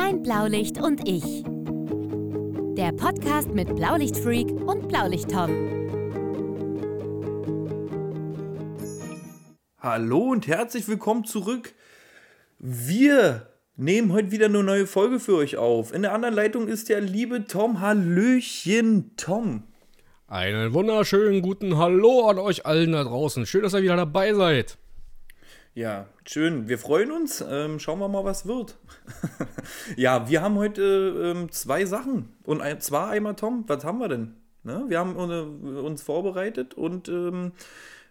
Mein Blaulicht und ich. Der Podcast mit Blaulichtfreak und Blaulicht-Tom. Hallo und herzlich willkommen zurück. Wir nehmen heute wieder eine neue Folge für euch auf. In der anderen Leitung ist der liebe Tom. Hallöchen, Tom. Einen wunderschönen guten Hallo an euch allen da draußen. Schön, dass ihr wieder dabei seid. Ja, schön. Wir freuen uns. Ähm, schauen wir mal, was wird. ja, wir haben heute ähm, zwei Sachen. Und ein, zwar einmal, Tom, was haben wir denn? Ne? Wir haben äh, uns vorbereitet und ähm,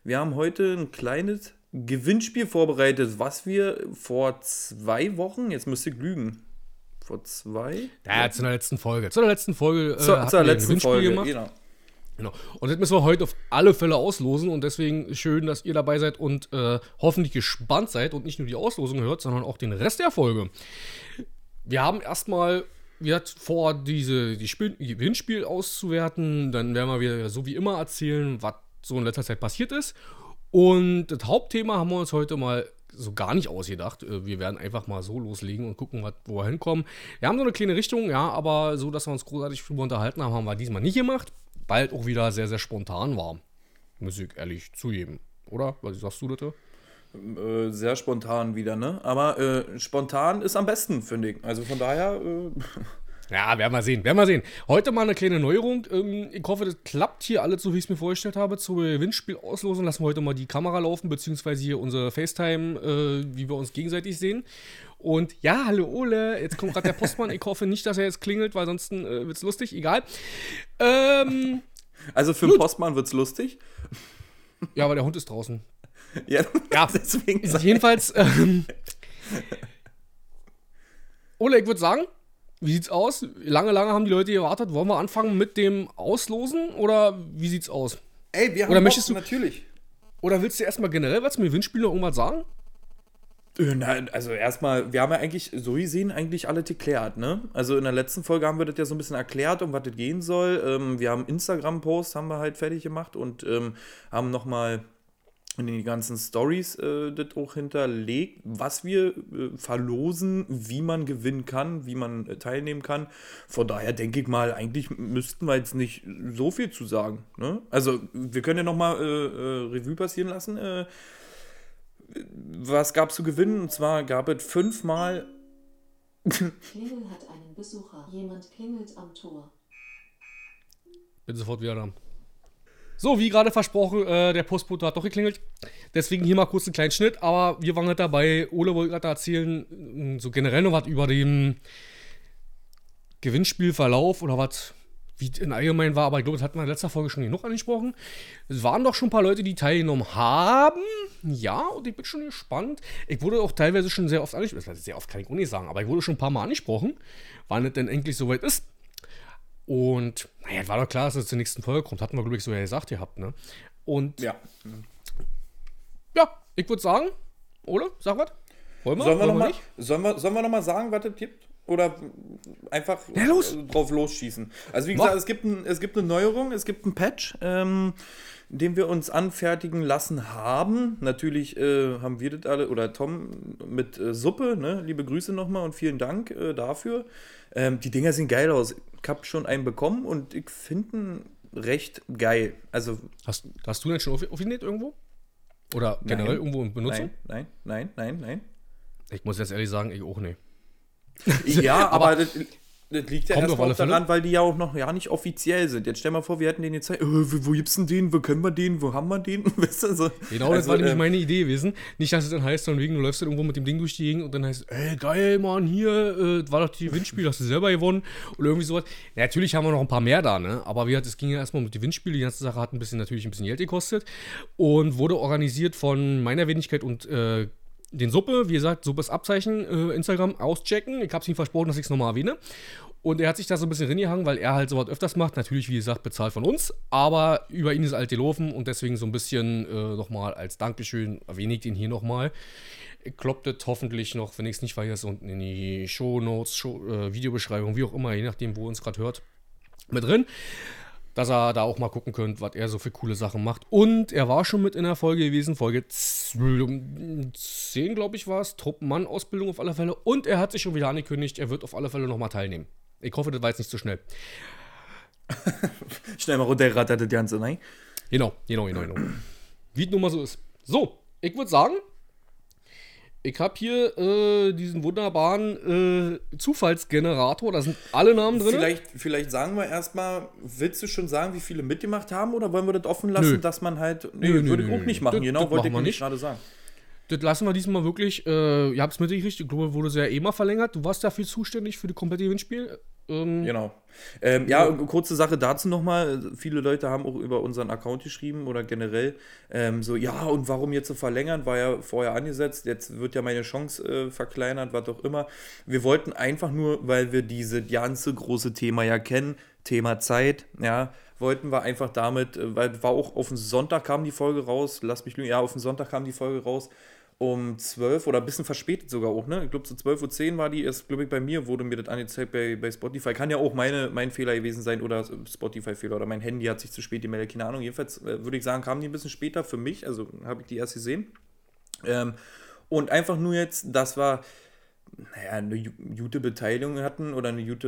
wir haben heute ein kleines Gewinnspiel vorbereitet, was wir vor zwei Wochen, jetzt müsst ihr lügen, vor zwei? Ja, zu der letzten Folge. Zu der letzten Folge äh, zur, zur letzten Folge, gemacht. genau. Genau. Und das müssen wir heute auf alle Fälle auslosen und deswegen schön, dass ihr dabei seid und äh, hoffentlich gespannt seid und nicht nur die Auslosung hört, sondern auch den Rest der Folge. Wir haben erstmal wir vor, diese, die Spiel Gewinnspiel auszuwerten. Dann werden wir wieder so wie immer erzählen, was so in letzter Zeit passiert ist. Und das Hauptthema haben wir uns heute mal so gar nicht ausgedacht. Äh, wir werden einfach mal so loslegen und gucken, wo wir hinkommen. Wir haben so eine kleine Richtung, ja, aber so, dass wir uns großartig drüber unterhalten haben, haben wir diesmal nicht gemacht bald auch wieder sehr, sehr spontan war. Muss ich ehrlich zugeben. Oder? Was sagst du, bitte? Äh, sehr spontan wieder, ne? Aber äh, spontan ist am besten, finde ich. Also von daher. Äh ja, werden wir sehen, werden wir sehen. Heute mal eine kleine Neuerung. Ähm, ich hoffe, das klappt hier alles so, wie ich es mir vorgestellt habe. Zur Gewinnspielauslosung lassen wir heute mal die Kamera laufen, beziehungsweise hier unsere FaceTime, äh, wie wir uns gegenseitig sehen. Und ja, hallo Ole, jetzt kommt gerade der Postmann. Ich hoffe nicht, dass er jetzt klingelt, weil sonst äh, wird es lustig. Egal. Ähm, also für den Postmann wird es lustig. Ja, aber der Hund ist draußen. Ja, ja deswegen. Ist jedenfalls. Ähm, Ole, ich würde sagen, wie sieht's aus? Lange, lange haben die Leute gewartet. Wollen wir anfangen mit dem Auslosen oder wie sieht's aus? Ey, wir haben oder möchtest du, natürlich. Oder willst du erstmal generell was mit Windspiel noch irgendwas sagen? Äh, na, also erstmal, wir haben ja eigentlich so gesehen eigentlich alle geklärt, ne? Also in der letzten Folge haben wir das ja so ein bisschen erklärt, um was das gehen soll. Ähm, wir haben Instagram-Post, haben wir halt fertig gemacht und ähm, haben nochmal in die ganzen Stories äh, das auch hinterlegt, was wir äh, verlosen, wie man gewinnen kann, wie man äh, teilnehmen kann. Von daher denke ich mal, eigentlich müssten wir jetzt nicht so viel zu sagen. Ne? Also wir können ja nochmal äh, äh, Revue passieren lassen was gab es zu gewinnen? Und zwar gab es fünfmal. Klingel hat einen Besucher. Jemand klingelt am Tor. Bin sofort wieder da. So, wie gerade versprochen, äh, der Postbote hat doch geklingelt. Deswegen hier mal kurz einen kleinen Schnitt. Aber wir waren halt dabei. Ole wollte gerade erzählen, so generell noch was über den Gewinnspielverlauf oder was wie in allgemein war, aber ich glaube, das hatten wir in letzter Folge schon genug angesprochen. Es waren doch schon ein paar Leute, die teilgenommen haben. Ja, und ich bin schon gespannt. Ich wurde auch teilweise schon sehr oft angesprochen. Sehr oft kann ich auch nicht sagen, aber ich wurde schon ein paar Mal angesprochen, wann es denn endlich soweit ist. Und naja, war doch klar, dass es zur nächsten Folge kommt. Hatten wir, glaube ich, so ja gesagt gehabt, ne? Und ja. Ja, ich würde sagen, oder? Sag was? Wollen wir? Sollen wir, noch mal, sollen wir, sollen wir noch mal sagen, was es gibt? Oder einfach ja, los. drauf losschießen. Also wie gesagt, es gibt, ein, es gibt eine Neuerung, es gibt einen Patch, ähm, den wir uns anfertigen lassen haben. Natürlich äh, haben wir das alle, oder Tom mit äh, Suppe, ne? liebe Grüße nochmal und vielen Dank äh, dafür. Ähm, die Dinger sehen geil aus. Ich habe schon einen bekommen und ich finde ihn recht geil. Also, hast, hast du den schon aufgenäht irgendwo? Oder generell nein, irgendwo in Benutzung? Nein, nein, nein, nein, nein. Ich muss jetzt ehrlich sagen, ich auch nicht. Ja, aber, das, das, liegt ja erst auch daran, weil die ja auch noch ja nicht offiziell sind. Jetzt stell mal vor, wir hätten den jetzt äh, wo gibt's denn den, wo können wir den, wo haben wir den? weißt du, so. Genau, das also, war nämlich äh, meine Idee gewesen. Nicht, dass es dann heißt, von wegen, du läufst dann irgendwo mit dem Ding durch die Gegend und dann heißt, ey, geil, Mann, hier, äh, war doch die Windspiel, hast du selber gewonnen oder irgendwie sowas. Ja, natürlich haben wir noch ein paar mehr da, ne? Aber wie gesagt, es ging ja erstmal mit den Windspielen, die ganze Sache hat ein bisschen natürlich ein bisschen Geld gekostet und wurde organisiert von meiner Wenigkeit und äh, den Suppe, wie gesagt, Suppes Abzeichen, äh, Instagram auschecken. Ich habe es ihm versprochen, dass ich es nochmal erwähne. Und er hat sich da so ein bisschen reingehangen, weil er halt sowas öfters macht. Natürlich, wie gesagt, bezahlt von uns. Aber über ihn ist alt gelaufen und deswegen so ein bisschen äh, nochmal als Dankeschön erwähne ich ihn hier nochmal. Kloppt es hoffentlich noch, wenn ich es nicht vergesse, unten in die Show Notes, Show, äh, Videobeschreibung, wie auch immer, je nachdem, wo ihr uns gerade hört, mit drin. Dass er da auch mal gucken könnt, was er so für coole Sachen macht. Und er war schon mit in der Folge gewesen, Folge 10, glaube ich, war es, Truppmann-Ausbildung auf alle Fälle. Und er hat sich schon wieder angekündigt, er wird auf alle Fälle nochmal teilnehmen. Ich hoffe, das war jetzt nicht zu schnell. Schnell mal runtergerattert das Ganze, nein? Genau, genau, genau, genau. Wie es nun mal so ist. So, ich würde sagen, ich habe hier äh, diesen wunderbaren äh, Zufallsgenerator. Da sind alle Namen drin. Vielleicht, vielleicht sagen wir erstmal, willst du schon sagen, wie viele mitgemacht haben oder wollen wir das offen lassen, Nö. dass man halt. Nee, Nö, nö, würde ich auch nicht machen, Das- genau, das wollte machen ich nicht. gerade sagen. Das lassen wir diesmal wirklich. Äh, ihr habt es mitgekriegt. Ich glaube, wurde sehr eh mal verlängert. Du warst dafür zuständig für das komplette Gewinnspiel. Ähm, Genau. Ähm, ja, kurze Sache dazu nochmal. Viele Leute haben auch über unseren Account geschrieben oder generell ähm, so, ja, und warum jetzt so verlängern? War ja vorher angesetzt, jetzt wird ja meine Chance äh, verkleinert, was auch immer. Wir wollten einfach nur, weil wir diese ganze große Thema ja kennen, Thema Zeit, ja, wollten wir einfach damit, äh, weil war auch auf den Sonntag kam die Folge raus, lass mich lügen, ja, auf den Sonntag kam die Folge raus um 12 oder ein bisschen verspätet sogar auch, ne? Ich glaube, so 12.10 Uhr war die, erst, glaube ich, bei mir wurde mir das angezeigt bei, bei Spotify. Kann ja auch meine, mein Fehler gewesen sein oder Spotify-Fehler oder mein Handy hat sich zu spät gemeldet, keine Ahnung. Jedenfalls äh, würde ich sagen, kam die ein bisschen später für mich, also habe ich die erst gesehen. Ähm, und einfach nur jetzt, das war, naja, eine gute Beteiligung hatten oder eine gute,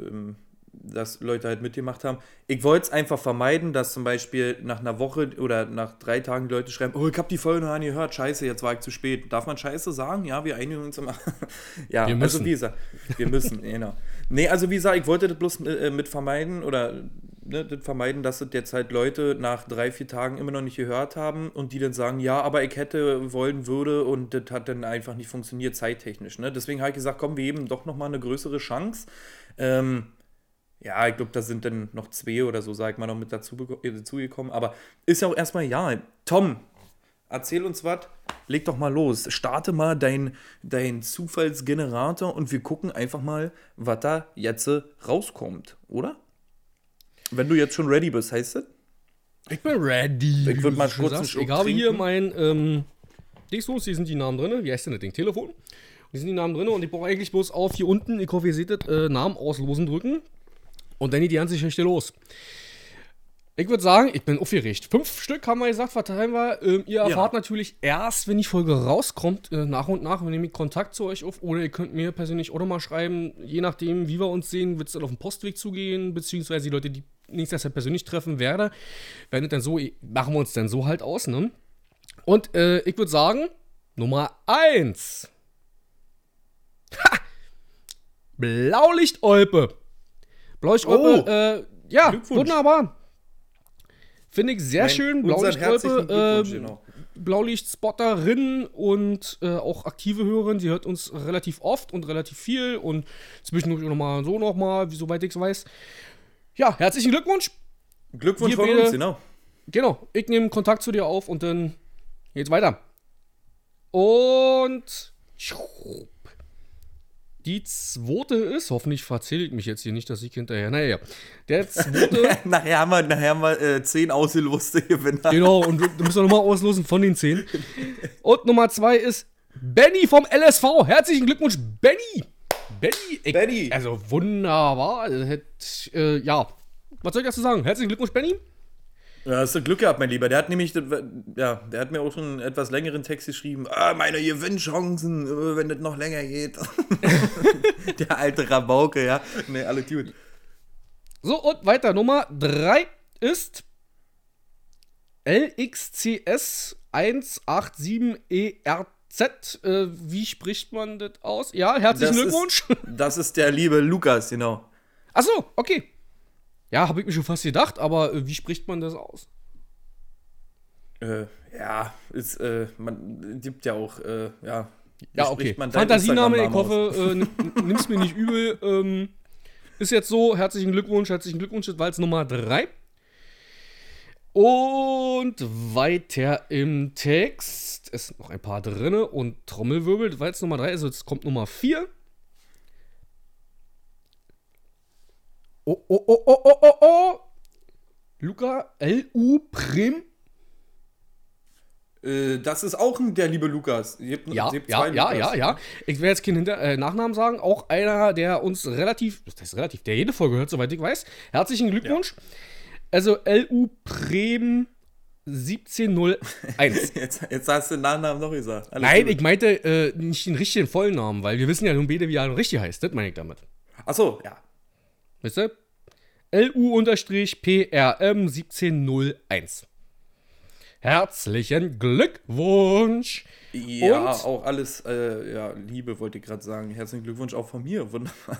äh, ähm, dass Leute halt mitgemacht haben. Ich wollte es einfach vermeiden, dass zum Beispiel nach einer Woche oder nach drei Tagen die Leute schreiben, oh, ich habe die Folge noch nie gehört, scheiße, jetzt war ich zu spät. Darf man scheiße sagen? Ja, wir einigen uns immer. ja, Wir also müssen. wie gesagt, wir müssen, genau. Nee, also wie gesagt, ich wollte das bloß äh, mit vermeiden oder ne, das vermeiden, dass das jetzt halt Leute nach drei, vier Tagen immer noch nicht gehört haben und die dann sagen, ja, aber ich hätte wollen, würde und das hat dann einfach nicht funktioniert, zeittechnisch. Ne? Deswegen habe ich gesagt, komm, wir geben doch nochmal eine größere Chance. Ähm, ja, ich glaube, da sind dann noch zwei oder so, sag ich mal, noch mit dazu, äh, dazugekommen. Aber ist ja auch erstmal ja. Tom, erzähl uns was. Leg doch mal los. Starte mal dein, dein Zufallsgenerator und wir gucken einfach mal, was da jetzt äh, rauskommt, oder? Wenn du jetzt schon ready bist, heißt das? Ich bin ready. Ich würd mal kurz einen sagst. Schluck Ich habe hier mein ähm, Dingslos, hier sind die Namen drin. Wie heißt denn das Ding? Telefon. Hier sind die Namen drin und ich brauche eigentlich bloß auf hier unten, ich hoffe, ihr seht das, äh, Namen auslosen drücken. Und dann geht die ganze Geschichte los. Ich würde sagen, ich bin aufgeregt. Fünf Stück haben wir gesagt, verteilen wir. Ähm, ihr erfahrt natürlich erst, wenn die Folge rauskommt, äh, nach und nach. Wir nehmen Kontakt zu euch auf. Oder ihr könnt mir persönlich auch nochmal schreiben. Je nachdem, wie wir uns sehen, wird es dann auf dem Postweg zugehen. Beziehungsweise die Leute, die nächstes Jahr persönlich treffen werde, werden dann so, machen wir uns dann so halt aus, ne? Und äh, ich würde sagen, Nummer 1. Ha! Blaulicht-Olpe. Blaulicht-Olpe, Oh. äh, ja, wunderbar. Finde ich sehr Mein- schön. Blaulicht-Olpe, äh, genau. Blaulicht-Spotterin und äh, auch aktive Hörerin. Sie hört uns relativ oft und relativ viel und zwischendurch nochmal so nochmal, soweit ich es weiß. Ja, herzlichen Glückwunsch. Glückwunsch Wir von beide- uns, genau. Genau, ich nehme Kontakt zu dir auf und dann geht's weiter. Und die zweite ist, hoffentlich verzähle ich mich jetzt hier nicht, dass ich hinterher. Naja, der zweite, nachher haben wir, nachher haben wir äh, zehn ausgeloste Gewinner. genau, und du, du musst nochmal auslosen von den zehn. Und Nummer zwei ist Benny vom LSV. Herzlichen Glückwunsch, Benny! Benny! Ich, Benny. Also wunderbar. Also, äh, ja, was soll ich dazu sagen? Herzlichen Glückwunsch, Benny! Ja, hast du Glück gehabt, mein Lieber. Der hat nämlich, ja, der hat mir auch schon einen etwas längeren Text geschrieben. Ah, meine Gewinnchancen, äh, wenn das noch länger geht. der alte Rabauke, ja. Nee, alle gut. So, und weiter. Nummer 3 ist LXCS 187ERZ. Äh, wie spricht man das aus? Ja, herzlichen Das Glückwunsch. Ist, das ist der liebe Lukas, genau. Achso, okay. Ja, habe ich mir schon fast gedacht, aber äh, wie spricht man das aus? Äh, ja, ist, äh, man gibt ja auch, äh, ja. Ja, okay. Fantasiename, ich hoffe, äh, nimm- nimm's mir nicht übel. Ähm, ist jetzt so, herzlichen Glückwunsch, herzlichen Glückwunsch, das war jetzt Nummer 3. Und weiter im Text. Es sind noch ein paar drinne und Trommelwirbel, das war jetzt Nummer 3, also jetzt kommt Nummer 4. Oh, oh, oh, oh, oh, oh, oh. Luca L.U. Prim. Äh, das ist auch ein, der liebe Lukas. Habt- Ja, ja, zwei ja, Lukas. ja, ja. Ich werde jetzt keinen Hinter äh, Nachnamen sagen. Auch einer, der uns relativ, das heißt relativ, der jede Folge hört, soweit ich weiß. Herzlichen Glückwunsch. Also LU Bremen 1701. Jetzt, jetzt hast du den Nachnamen noch gesagt. Alles Nein, gut. ich meinte äh, nicht den richtigen vollen Namen, weil wir wissen ja nun beide, wie er richtig heißt. Das meine ich damit. Ach so, ja. Wisst ihr? LU-PRM 1701. Herzlichen Glückwunsch! Ja, Und? auch alles, äh, ja, Liebe wollte ich gerade sagen. Herzlichen Glückwunsch auch von mir. Wunderbar.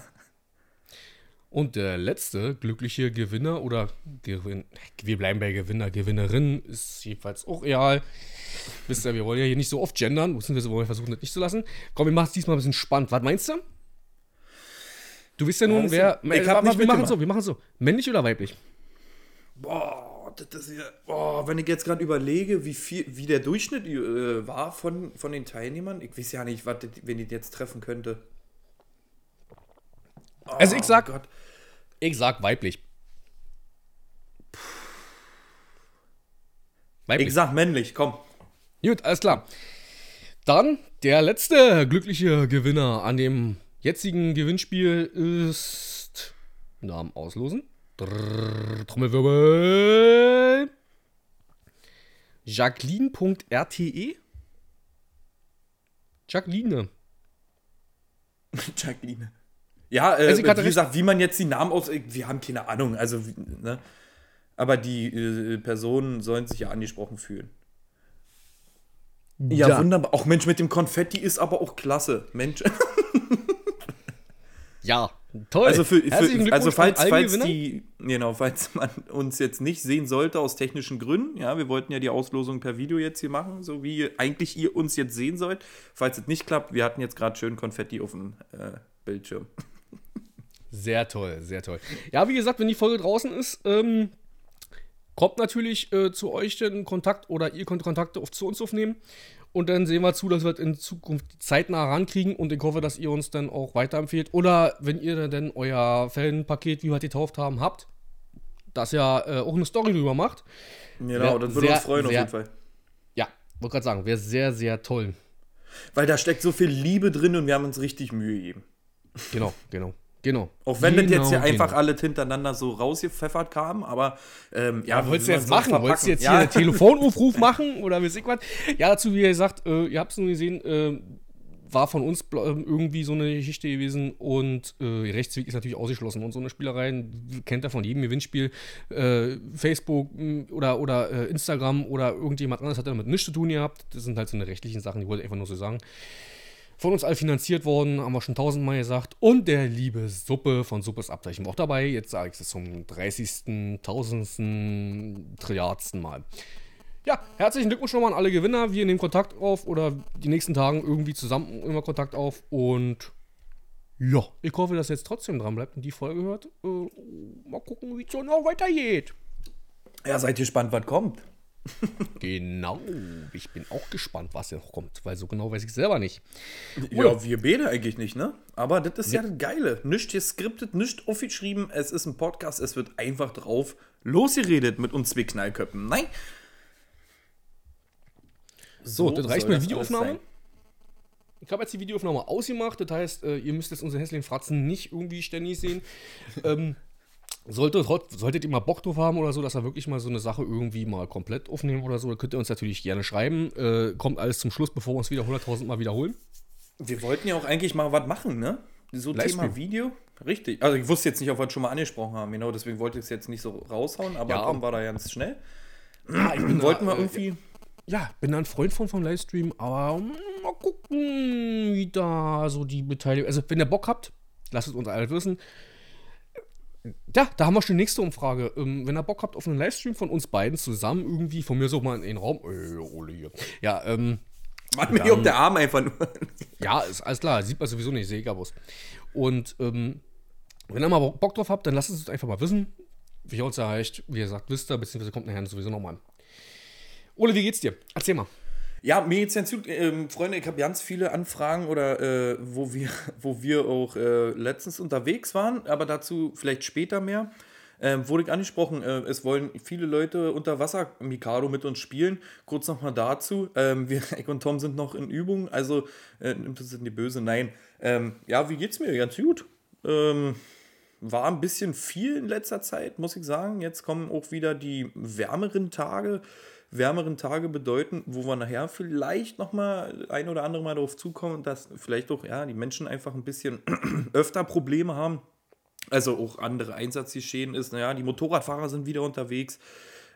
Und der letzte glückliche Gewinner oder Gewinn, wir bleiben bei Gewinner, Gewinnerin ist jedenfalls auch real. Wisst ihr, wir wollen ja hier nicht so oft gendern, beziehungsweise wollen wir versuchen, das nicht zu lassen. Komm, wir machen es diesmal ein bisschen spannend. Was meinst du? Du wisst ja nun, das wer. ich hab nicht wir machen so, wir machen so. Männlich oder weiblich? Boah, das ist ja, boah, wenn ich jetzt gerade überlege, wie viel, wie der Durchschnitt äh, war von, von den Teilnehmern, ich weiß ja nicht, was, das- wen ich jetzt treffen könnte. Also ich sag, Oh Gott. ich sag weiblich. Weiblich. Ich sag männlich, komm. Gut, alles klar. Dann der letzte glückliche Gewinner an dem jetzigen Gewinnspiel ist Namen auslosen. Drrr, Trommelwirbel. Jacqueline.rte Jacqueline. Jacqueline. Ja, äh, Also wie gesagt, wie man jetzt die Namen aus. Wir haben keine Ahnung, also, ne? Aber die äh, Personen sollen sich ja angesprochen fühlen. Ja, Ja. wunderbar. Auch Mensch, mit dem Konfetti ist aber auch klasse. Mensch. Ja, toll. Also, für, für, also falls, falls die, genau, falls man uns jetzt nicht sehen sollte aus technischen Gründen, ja, wir wollten ja die Auslosung per Video jetzt hier machen, so wie eigentlich ihr uns jetzt sehen sollt. Falls es nicht klappt, wir hatten jetzt gerade schön Konfetti auf dem äh, Bildschirm. Sehr toll, sehr toll. Ja, wie gesagt, wenn die Folge draußen ist, ähm, kommt natürlich äh, zu euch den Kontakt oder ihr könnt Kontakte auf, zu uns aufnehmen. Und dann sehen wir zu, dass wir das in Zukunft zeitnah rankriegen und ich hoffe, dass ihr uns dann auch weiterempfehlt. Oder wenn ihr dann euer Fanpaket, wie wir es getauft haben, habt, dass ihr äh, auch eine Story drüber macht. Genau, das würde uns freuen auf sehr- jeden Fall. Ja, wollte gerade sagen, wäre sehr, sehr toll. Weil da steckt so viel Liebe drin und wir haben uns richtig Mühe gegeben. Genau, genau, genau. Auch wenn das jetzt hier Genau, einfach genau. alles hintereinander so rausgepfeffert kam, aber ähm, ja, Ja, wolltest du jetzt machen? soll Wolltest du jetzt verpacken? hier einen Telefonaufruf machen oder weiß ich was? Ja, dazu, wie ihr sagt, äh, ihr habt es nur gesehen, äh, war von uns ähm, irgendwie so eine Geschichte gewesen und äh, Rechtsweg ist natürlich ausgeschlossen und so eine Spielereien kennt ihr von jedem Gewinnspiel. Äh, Facebook mh, oder, oder äh, Instagram oder irgendjemand anderes hat damit nichts zu tun gehabt. Das sind halt so eine rechtlichen Sachen, die wollte ich einfach nur so sagen. Von uns all finanziert worden, haben wir schon tausendmal gesagt. Und der liebe Suppe von Suppes Abzeichen war auch dabei. Jetzt sage ich es zum 30., 1000., Trilliardsten Mal. Ja, herzlichen Glückwunsch nochmal an alle Gewinner. Wir nehmen Kontakt auf oder die nächsten Tagen irgendwie zusammen immer Kontakt auf. Und ja, ich hoffe, dass ihr jetzt trotzdem dran bleibt und die Folge hört. Äh, mal gucken, wie es so noch weitergeht. Ja, seid gespannt, was kommt. Genau, ich bin auch gespannt, was noch kommt, weil so genau weiß ich selber nicht. Ja, wir beide eigentlich nicht, ne? Aber das ist ja, das Geile. Nicht geskriptet, nicht aufgeschrieben. Es ist ein Podcast, es wird einfach drauf losgeredet mit uns zwei Knallköppen. Nein. So, das reicht mit Videoaufnahme. Ich habe jetzt die Videoaufnahme ausgemacht, das heißt, äh, ihr müsst jetzt unsere hässlichen Fratzen nicht irgendwie ständig sehen. ähm, sollte, solltet ihr mal Bock drauf haben oder so, dass wir wirklich mal so eine Sache irgendwie mal komplett aufnehmen oder so, dann könnt ihr uns natürlich gerne schreiben. Äh, kommt alles zum Schluss, bevor wir uns wieder 100.000 Mal wiederholen. Wir wollten ja auch eigentlich mal was machen, ne? So Livestream. Thema Video. Richtig. Also ich wusste jetzt nicht, ob wir es schon mal angesprochen haben, genau, deswegen wollte ich es jetzt nicht so raushauen, aber Ja. war da ganz schnell. Ja, ich bin Wollten da, wir äh, irgendwie. Ja, bin da ein Freund von vom Livestream, aber mm, mal gucken, wie da so die Beteiligung. Also, wenn ihr Bock habt, lasst es uns alle wissen. Ja, da haben wir schon die nächste Umfrage. Ähm, wenn ihr Bock habt auf einen Livestream von uns beiden zusammen, irgendwie, von mir so mal in den Raum. Äh, Ole hier. Ja, ähm, Mann, mir hier um der Arm einfach nur. ja, ist alles klar, sieht man sowieso nicht, sehe ich aber. Und ähm, wenn ihr mal Bock drauf habt, dann lasst es uns einfach mal wissen. Wie ihr uns erreicht, wie gesagt, wisst ihr, beziehungsweise kommt nachher sowieso nochmal. Ole, wie geht's dir? Erzähl mal. Ja, mir geht's ganz gut. Ähm, Freunde, ich habe ganz viele Anfragen oder äh, wo, wir, wo wir auch äh, letztens unterwegs waren, aber dazu vielleicht später mehr. Ähm, wurde ich angesprochen, äh, es wollen viele Leute unter Wasser Mikado mit uns spielen. Kurz nochmal dazu. Ähm, wir, ich und Tom sind noch in Übung, also äh, nimmt es in die Böse. Nein. Ähm, ja, wie geht's mir? Ganz gut. Ähm, war ein bisschen viel in letzter Zeit, muss ich sagen. Jetzt kommen auch wieder die wärmeren Tage. Wärmeren Tage bedeuten, wo wir nachher vielleicht noch mal ein oder andere Mal darauf zukommen, dass vielleicht auch ja, die Menschen einfach ein bisschen öfter Probleme haben. Also auch andere Einsatzgeschehen ist. Naja, die Motorradfahrer sind wieder unterwegs.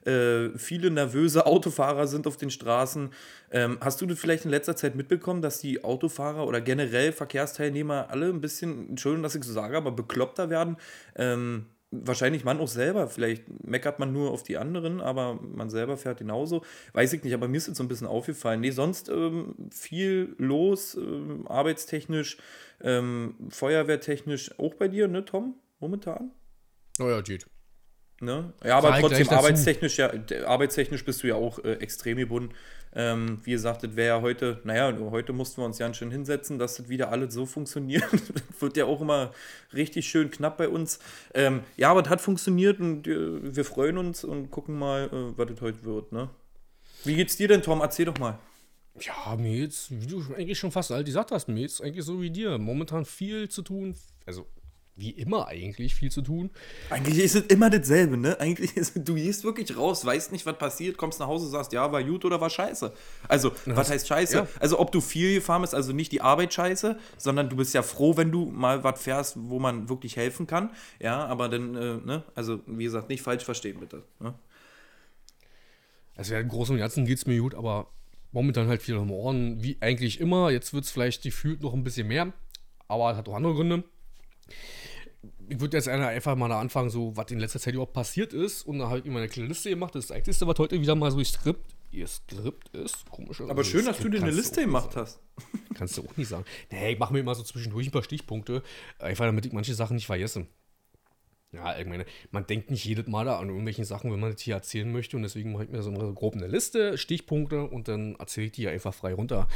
Äh, viele nervöse Autofahrer sind auf den Straßen. Ähm, hast du das vielleicht in letzter Zeit mitbekommen, dass die Autofahrer oder generell Verkehrsteilnehmer alle ein bisschen, Entschuldigung, dass ich so sage, aber bekloppter werden? Ähm, wahrscheinlich man auch selber. Vielleicht meckert man nur auf die anderen, aber man selber fährt genauso. Weiß ich nicht, aber mir ist jetzt so ein bisschen aufgefallen. Nee, sonst ähm, viel los, ähm, arbeitstechnisch, ähm, feuerwehrtechnisch auch bei dir, ne, Tom? Momentan? Oh ja, geht. Ne? Ja, aber trotzdem arbeitstechnisch, ja, arbeitstechnisch bist du ja auch äh, extrem gebunden. Ähm, wie gesagt, das wäre ja heute, naja, heute mussten wir uns ganz schön hinsetzen, dass das wieder alles so funktioniert. das wird ja auch immer richtig schön knapp bei uns. Ähm, ja, aber das hat funktioniert und äh, wir freuen uns und gucken mal, äh, was das heute wird. Ne? Wie geht's dir denn, Tom? Erzähl doch mal. Ja, mir jetzt, wie du eigentlich schon fast all gesagt hast, mir jetzt eigentlich so wie dir. Momentan viel zu tun. Also, wie immer eigentlich viel zu tun. Eigentlich ist es immer dasselbe, ne? Eigentlich ist du gehst wirklich raus, weißt nicht, was passiert, kommst nach Hause, sagst, ja, war gut oder war scheiße. Also, was heißt scheiße? ja. Also, ob du viel gefahren bist, also nicht die Arbeit scheiße, sondern du bist ja froh, wenn du mal was fährst, wo man wirklich helfen kann. Ja, aber dann, äh, ne? Also, wie gesagt, nicht falsch verstehen, bitte. Ne? Also ja, im Großen und Ganzen geht es mir gut, aber momentan halt viel am Ohren, wie eigentlich immer. Jetzt wird es vielleicht gefühlt noch ein bisschen mehr, aber es hat auch andere Gründe. Ich würde jetzt einfach mal da anfangen, so was in letzter Zeit überhaupt passiert ist. Und da habe ich mir eine kleine Liste gemacht. Das ist das Einzige, was heute wieder mal so Skript, ihr Skript ist. Komisch. Aber schön, dass du dir eine Liste gemacht hast. Kannst du auch nicht sagen. Nee, ich mache mir immer so zwischendurch ein paar Stichpunkte, einfach damit ich manche Sachen nicht vergesse. Ja, ich meine, man denkt nicht jedes Mal an irgendwelchen Sachen, wenn man das hier erzählen möchte und deswegen mache ich mir so eine grob eine Liste, Stichpunkte und dann erzähle ich die einfach frei runter.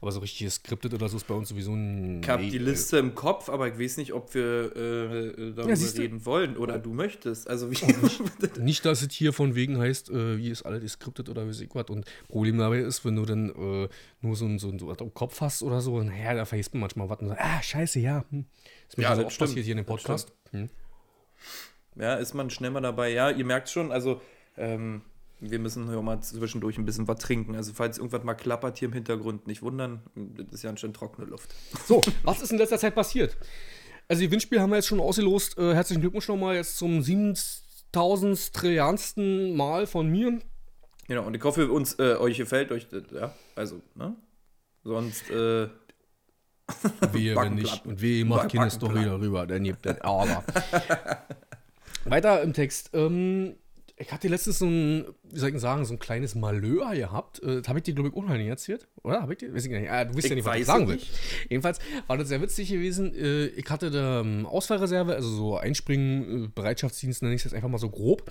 Aber so richtig geskriptet oder so ist bei uns sowieso ein. Ich habe nee, die Liste im Kopf, aber ich weiß nicht, ob wir äh, darüber Ja, reden wollen oder du möchtest. Also, wie. äh, Nicht, dass es hier von wegen heißt, äh, wie ist alles geskriptet oder wie ich was. Und Problem dabei ist, wenn du dann äh, nur so ein, so ein so was im Kopf hast oder so, naja, da vergisst man manchmal was und sagt, ah, scheiße, ja. Hm. Ist mir Ja, ja, so das oft stimmt. passiert hier in dem Podcast. Ja, ist man schnell mal dabei. Ja, ihr merkt schon, also ähm, wir müssen hier auch mal zwischendurch ein bisschen was trinken. Also falls irgendwas mal klappert hier im Hintergrund, nicht wundern. Das ist ja anscheinend trockene Luft. So, was ist in letzter Zeit passiert? Also, die Windspiel haben wir jetzt schon ausgelost. Äh, herzlichen Glückwunsch nochmal jetzt zum 7000 Trilliardsten Mal von mir. Genau, und ich hoffe, uns, äh, euch gefällt euch das, ja. Also, ne? Sonst, äh, Wehe, wenn nicht. Und wehe, macht keine. Story darüber. Dann gibt das aber. Weiter im Text. Ähm, ich hatte letztens so ein, wie soll ich denn sagen, so ein kleines Malheur gehabt. Äh, das habe ich dir, glaube ich, nicht erzählt. Oder? Habe ich dir? Weiß ich gar nicht. Ah, du weißt Ich ja nicht, was ich sagen will. nicht. Jedenfalls war das sehr witzig gewesen. Äh, ich hatte da ähm, Ausfallreserve, also so Einspringen, äh, Bereitschaftsdienst, nenne ich es jetzt einfach mal so grob.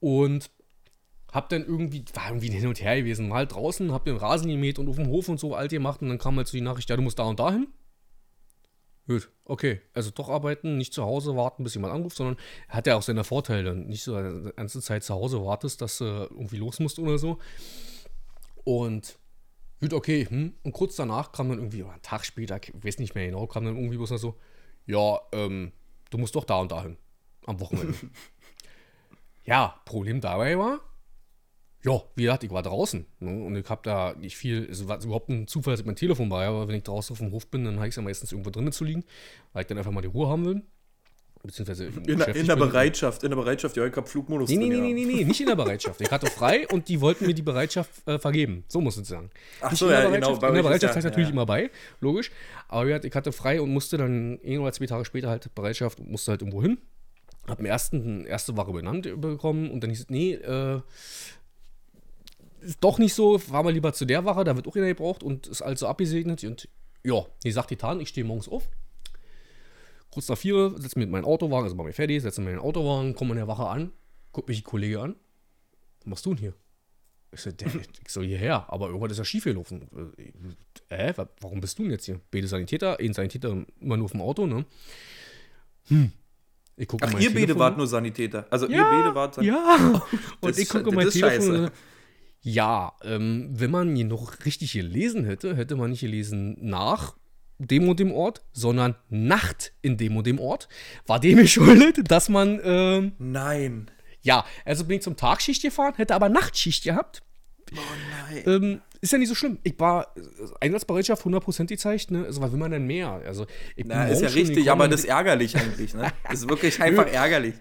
Und hab dann irgendwie, war irgendwie ein hin und her gewesen, mal draußen, hab den Rasen gemäht und auf dem Hof und so alt gemacht und dann kam halt so die Nachricht, ja, du musst da und da hin. Gut, okay. Also doch arbeiten, nicht zu Hause warten, bis jemand anruft, sondern hat ja auch seine Vorteile. Nicht so die ganze Zeit zu Hause wartest, dass du irgendwie los musst oder so. Und gut, okay. Hm. Und kurz danach kam dann irgendwie, oder einen Tag später, ich weiß nicht mehr genau, kam dann irgendwie bloß noch so, ja, ähm, du musst doch da und dahin. Am Wochenende. ja, Problem dabei war, ja, wie gesagt, ich war draußen. Ne? Und ich habe da nicht viel, es war überhaupt ein Zufall, dass ich mein Telefon war, aber wenn ich draußen auf dem Hof bin, dann habe ich es ja meistens irgendwo drinnen zu liegen, weil ich dann einfach mal die Ruhe haben will. Beziehungsweise in, der- in der. Bereitschaft, in der Bereitschaft, ja, ich hab Flugmodus Nee, nee, drin, nee, ja. nee, nee, nee, nicht in der Bereitschaft. Ich hatte frei und die wollten mir die Bereitschaft äh, vergeben. So muss ich sagen. Ach Nicht so, in der ja, Bereitschaft. genau, bei in der Bereitschaft ja- natürlich ja. immer bei, logisch. Aber wie gesagt, ich hatte frei und musste dann ein oder zwei Tage später halt Bereitschaft und musste halt irgendwo hin. Hab im ersten, erste Woche benannt bekommen und dann hieß es, nee, äh, ist doch nicht so, fahr mal lieber zu der Wache, da wird auch einer gebraucht und ist also abgesegnet. Und ja, die sagt getan, ich stehe morgens auf. Kurz nach vier, setze mich mit meinem Autowagen, also mache mich fertig, setze mich in den Autowagen, komme in der Wache an, guck mich die Kollege an. Was machst du denn hier? Ich so, der, ich so, hierher, aber irgendwas ist ja schief gelaufen. Äh, wa- warum bist du denn jetzt hier? Beide Sanitäter, ein Sanitäter immer nur auf dem Auto, ne? Hm. Ich gucke Ach, ihr beide wart nur Sanitäter. Also, ihr ja, beide wart Ja. Und Das ich gucke mein Telefon. scheiße. Ja, ähm, wenn man ihn noch richtig gelesen hätte, hätte man nicht gelesen nach dem und dem Ort, sondern Nacht in dem und dem Ort, war dem geschuldet, dass man, ähm, Nein. ja, also bin ich zum Tagschicht gefahren, hätte aber Nachtschicht gehabt. Oh nein. Ähm, ist ja nicht so schlimm. Ich war äh, Einsatzbereitschaft 100% gezeigt, ne? Also, was will man denn mehr? Also, ich Na, ist ja richtig, gekommen aber das ist ärgerlich eigentlich, ne? Das ist wirklich einfach ärgerlich.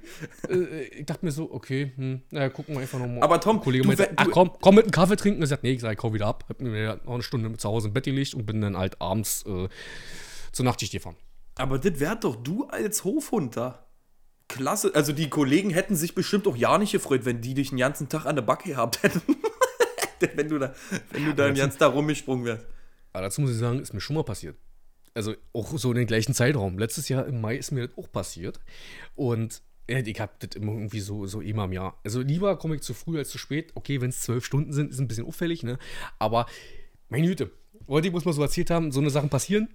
äh, ich dachte mir so, okay, hm, naja, gucken wir einfach nochmal. Aber Tom, Kollege du meinte, ach komm, komm mit einem Kaffee trinken. Er sagt, nee, ich sag, ich hau wieder ab. Hab mir noch eine Stunde zu Hause im Bett gelegt und bin dann halt abends äh, zur Nachtschicht gefahren. Aber das wär doch du als Hofhund da. Klasse. Also die Kollegen hätten sich bestimmt auch ja nicht gefreut, wenn die dich den ganzen Tag an der Backe gehabt hätten. wenn du da, wenn du da ganzen Tag rumgesprungen wärst. Aber dazu muss ich sagen, ist mir schon mal passiert. Also auch so in den gleichen Zeitraum. Letztes Jahr im Mai ist mir das auch passiert. Und ja, ich habe das immer irgendwie so, so immer im Jahr. Also lieber komme ich zu früh als zu spät. Okay, wenn es zwölf Stunden sind, ist ein bisschen auffällig, ne? Aber meine Güte, wollte ich muss mal so erzählt haben, so eine Sachen passieren.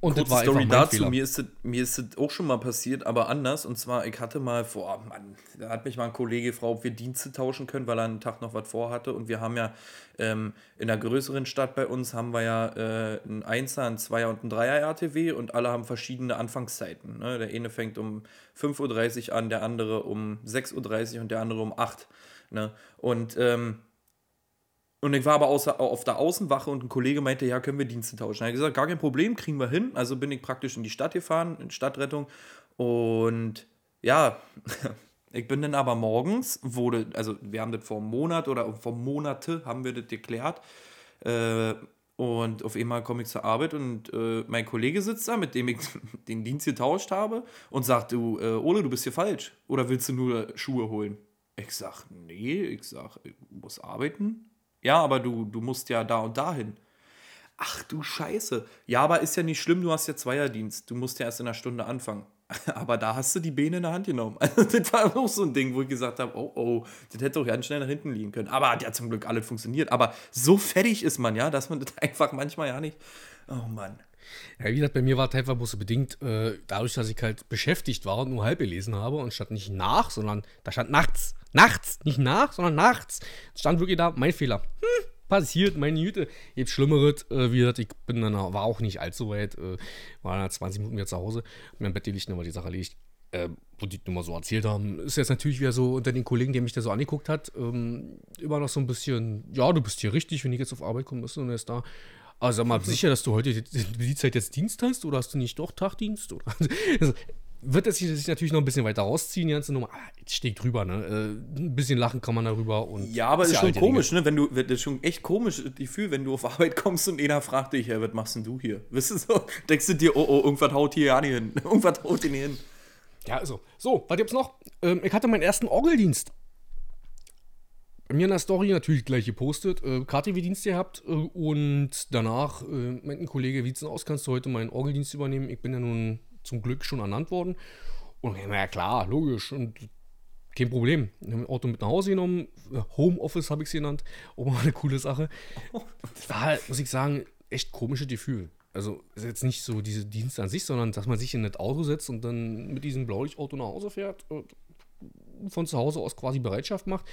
Und das Kurze war einfach Story dazu. Fehler. Mir ist, das, mir ist das auch schon mal passiert, aber anders. Und zwar, ich hatte mal vor, oh Mann, da hat mich mal ein Kollege gefragt, ob wir Dienste tauschen können, weil er einen Tag noch was vorhatte. Und wir haben ja ähm, in einer größeren Stadt bei uns haben wir ja äh, ein 1er, ein 2er und ein 3er RTW und alle haben verschiedene Anfangszeiten. Ne? Der eine fängt um 5.30 Uhr an, der andere um 6.30 Uhr und der andere um 8 Ne? Und ähm, und ich war aber außer, auf der Außenwache und ein Kollege meinte, ja, können wir Dienste tauschen. Er hat gesagt, gar kein Problem, kriegen wir hin. Also bin ich praktisch in die Stadt gefahren, in Stadtrettung. Und ja, ich bin dann aber morgens, wurde, also wir haben das vor einem Monat oder vor Monate haben wir das geklärt. Äh, und auf einmal komme ich zur Arbeit und äh, mein Kollege sitzt da, mit dem ich den Dienst getauscht habe und sagt, du, äh, Ole, du bist hier falsch. Oder willst du nur Schuhe holen? Ich sag, nee, ich sag, ich muss arbeiten. Ja, aber du, du musst ja da und dahin. Ach du Scheiße. Ja, aber ist ja nicht schlimm, du hast ja Zweierdienst. Du musst ja erst in einer Stunde anfangen. Aber da hast du die Beine in der Hand genommen. Also, das war auch so ein Ding, wo ich gesagt habe, oh oh, das hätte doch ganz schnell nach hinten liegen können. Aber hat ja zum Glück alles funktioniert. Aber so fertig ist man ja, dass man das einfach manchmal ja nicht. Oh Mann. Ja, wie gesagt, bei mir war teilweise bloß so bedingt, äh, dadurch, dass ich halt beschäftigt war und nur halb gelesen habe und statt nicht nach, sondern da stand nachts. Nachts, nicht nach, sondern nachts. Stand wirklich da, mein Fehler. Hm, passiert, meine Güte. Jetzt Schlimmeres, äh, wie gesagt, ich bin dann, war auch nicht allzu weit, äh, war dann 20 Minuten wieder zu Hause, im Bett gelegt, aber die Sache liegt. Äh, wo die nur mal so erzählt haben, ist jetzt natürlich wieder so unter den Kollegen, der mich da so angeguckt hat, ähm, immer noch so ein bisschen, ja, du bist hier richtig, wenn ich jetzt auf Arbeit komme, bist du und er ist da. Aber sag mal, sicher, dass du heute die, Zeit jetzt Dienst hast oder hast du nicht doch Tagdienst? Oder? Also, wird es sich natürlich noch ein bisschen weiter rausziehen, die ganze Nummer. Ah, jetzt steht drüber, ne? Äh, ein bisschen lachen kann man darüber. Und Ja, aber ist ja schon komisch, ne? Wenn du, das ist schon echt komisch, das Gefühl, wenn du auf Arbeit kommst und einer fragt dich, ja, was machst denn du hier? Wisst du so? Denkst du dir, oh, oh, irgendwas haut hier ja nicht hin. Irgendwas haut hier nicht hin. Ja, also. So, was gibt's noch? Ähm, ich hatte meinen ersten Orgeldienst. Bei mir in der Story natürlich gleich gepostet, äh, KTW-Dienst gehabt äh, und danach äh, meint ein Kollege, wie sieht's denn aus, kannst du heute meinen Orgeldienst übernehmen? Ich bin ja nun zum Glück schon ernannt worden. Und ja, klar, logisch und kein Problem. Ich habe ein Auto mit nach Hause genommen, Homeoffice habe ich es genannt, auch mal eine coole Sache. Das war, halt, muss ich sagen, echt komisches Gefühl. Also ist jetzt nicht so diese Dienste an sich, sondern dass man sich in das Auto setzt und dann mit diesem Blaulichtauto nach Hause fährt und von zu Hause aus quasi Bereitschaft macht.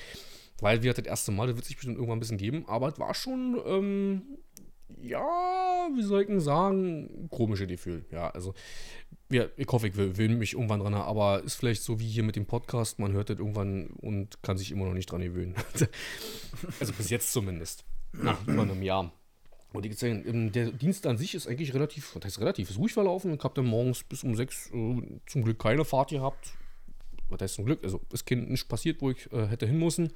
Weil wir das erste Mal, das wird sich bestimmt irgendwann ein bisschen geben, aber es war schon, ähm, ja, wie soll ich denn sagen, komische Gefühl. Ja, also, ja, ich hoffe, ich will, mich irgendwann dran, aber ist vielleicht so wie hier mit dem Podcast, man hört das irgendwann und kann sich immer noch nicht dran gewöhnen. also bis jetzt zumindest. Nach über einem Jahr. Und ich sagen, ähm, der Dienst an sich ist eigentlich relativ, was heißt relativ, ist ruhig verlaufen. Ich habe dann morgens bis um sechs äh, zum Glück keine Fahrt gehabt. Was heißt zum Glück? Also ist kein, nicht passiert, wo ich äh, hätte hin müssen.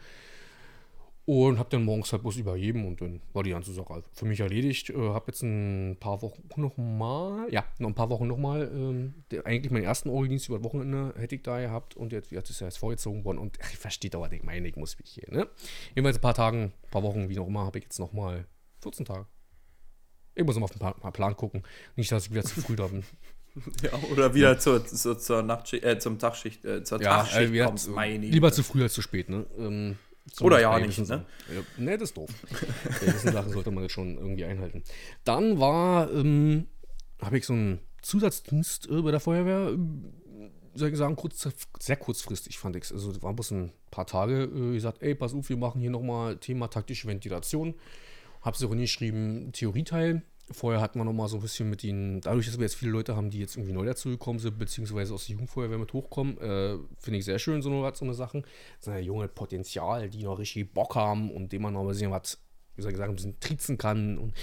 Und habe dann morgens halt bloß übergeben und dann war die ganze Sache für mich erledigt. Äh, habe jetzt ein paar Wochen nochmal, ja, noch ein paar Wochen nochmal, ähm, eigentlich meinen ersten Orgeldienst über das Wochenende hätte ich da gehabt und jetzt, jetzt ist er jetzt vorgezogen worden und ach, ich verstehe aber, ich meine, ich muss mich hier, ne? Jedenfalls ein paar Tagen, ein paar Wochen, wie noch immer, habe ich jetzt nochmal 14 Tage. Ich muss mal auf den Plan gucken. Nicht, dass ich wieder zu früh da bin. Ja, oder wieder zur, zur, zur Nachtschicht, äh, zum Tagschicht, äh, zur Tagschicht äh, kommst. hat- Meine lieber zu früh als zu spät, ne? Ähm, Oder ja nicht, ne? Sachen. Ja, ne, das ist doof. Gewissen Sachen sollte man das schon irgendwie einhalten. Dann war, ähm, habe ich so einen Zusatzdienst äh, bei der Feuerwehr, ähm, soll ich sagen, kurz, sehr kurzfristig fand ich es. Also, das war bloß ein paar Tage äh, gesagt, ey, pass auf, wir machen hier nochmal Thema taktische Ventilation. Habe es auch hingeschrieben, Theorieteil. Vorher hatten wir noch mal so ein bisschen mit ihnen, dadurch, dass wir jetzt viele Leute haben, die jetzt irgendwie neu dazugekommen sind, beziehungsweise aus der Jugendfeuerwehr mit hochkommen, äh, finde ich sehr schön, so eine, so eine Sachen. Das sind ja junge Potenzial, die noch richtig Bock haben und dem man noch ein bisschen was, wie soll ich sagen, ein bisschen trizen kann und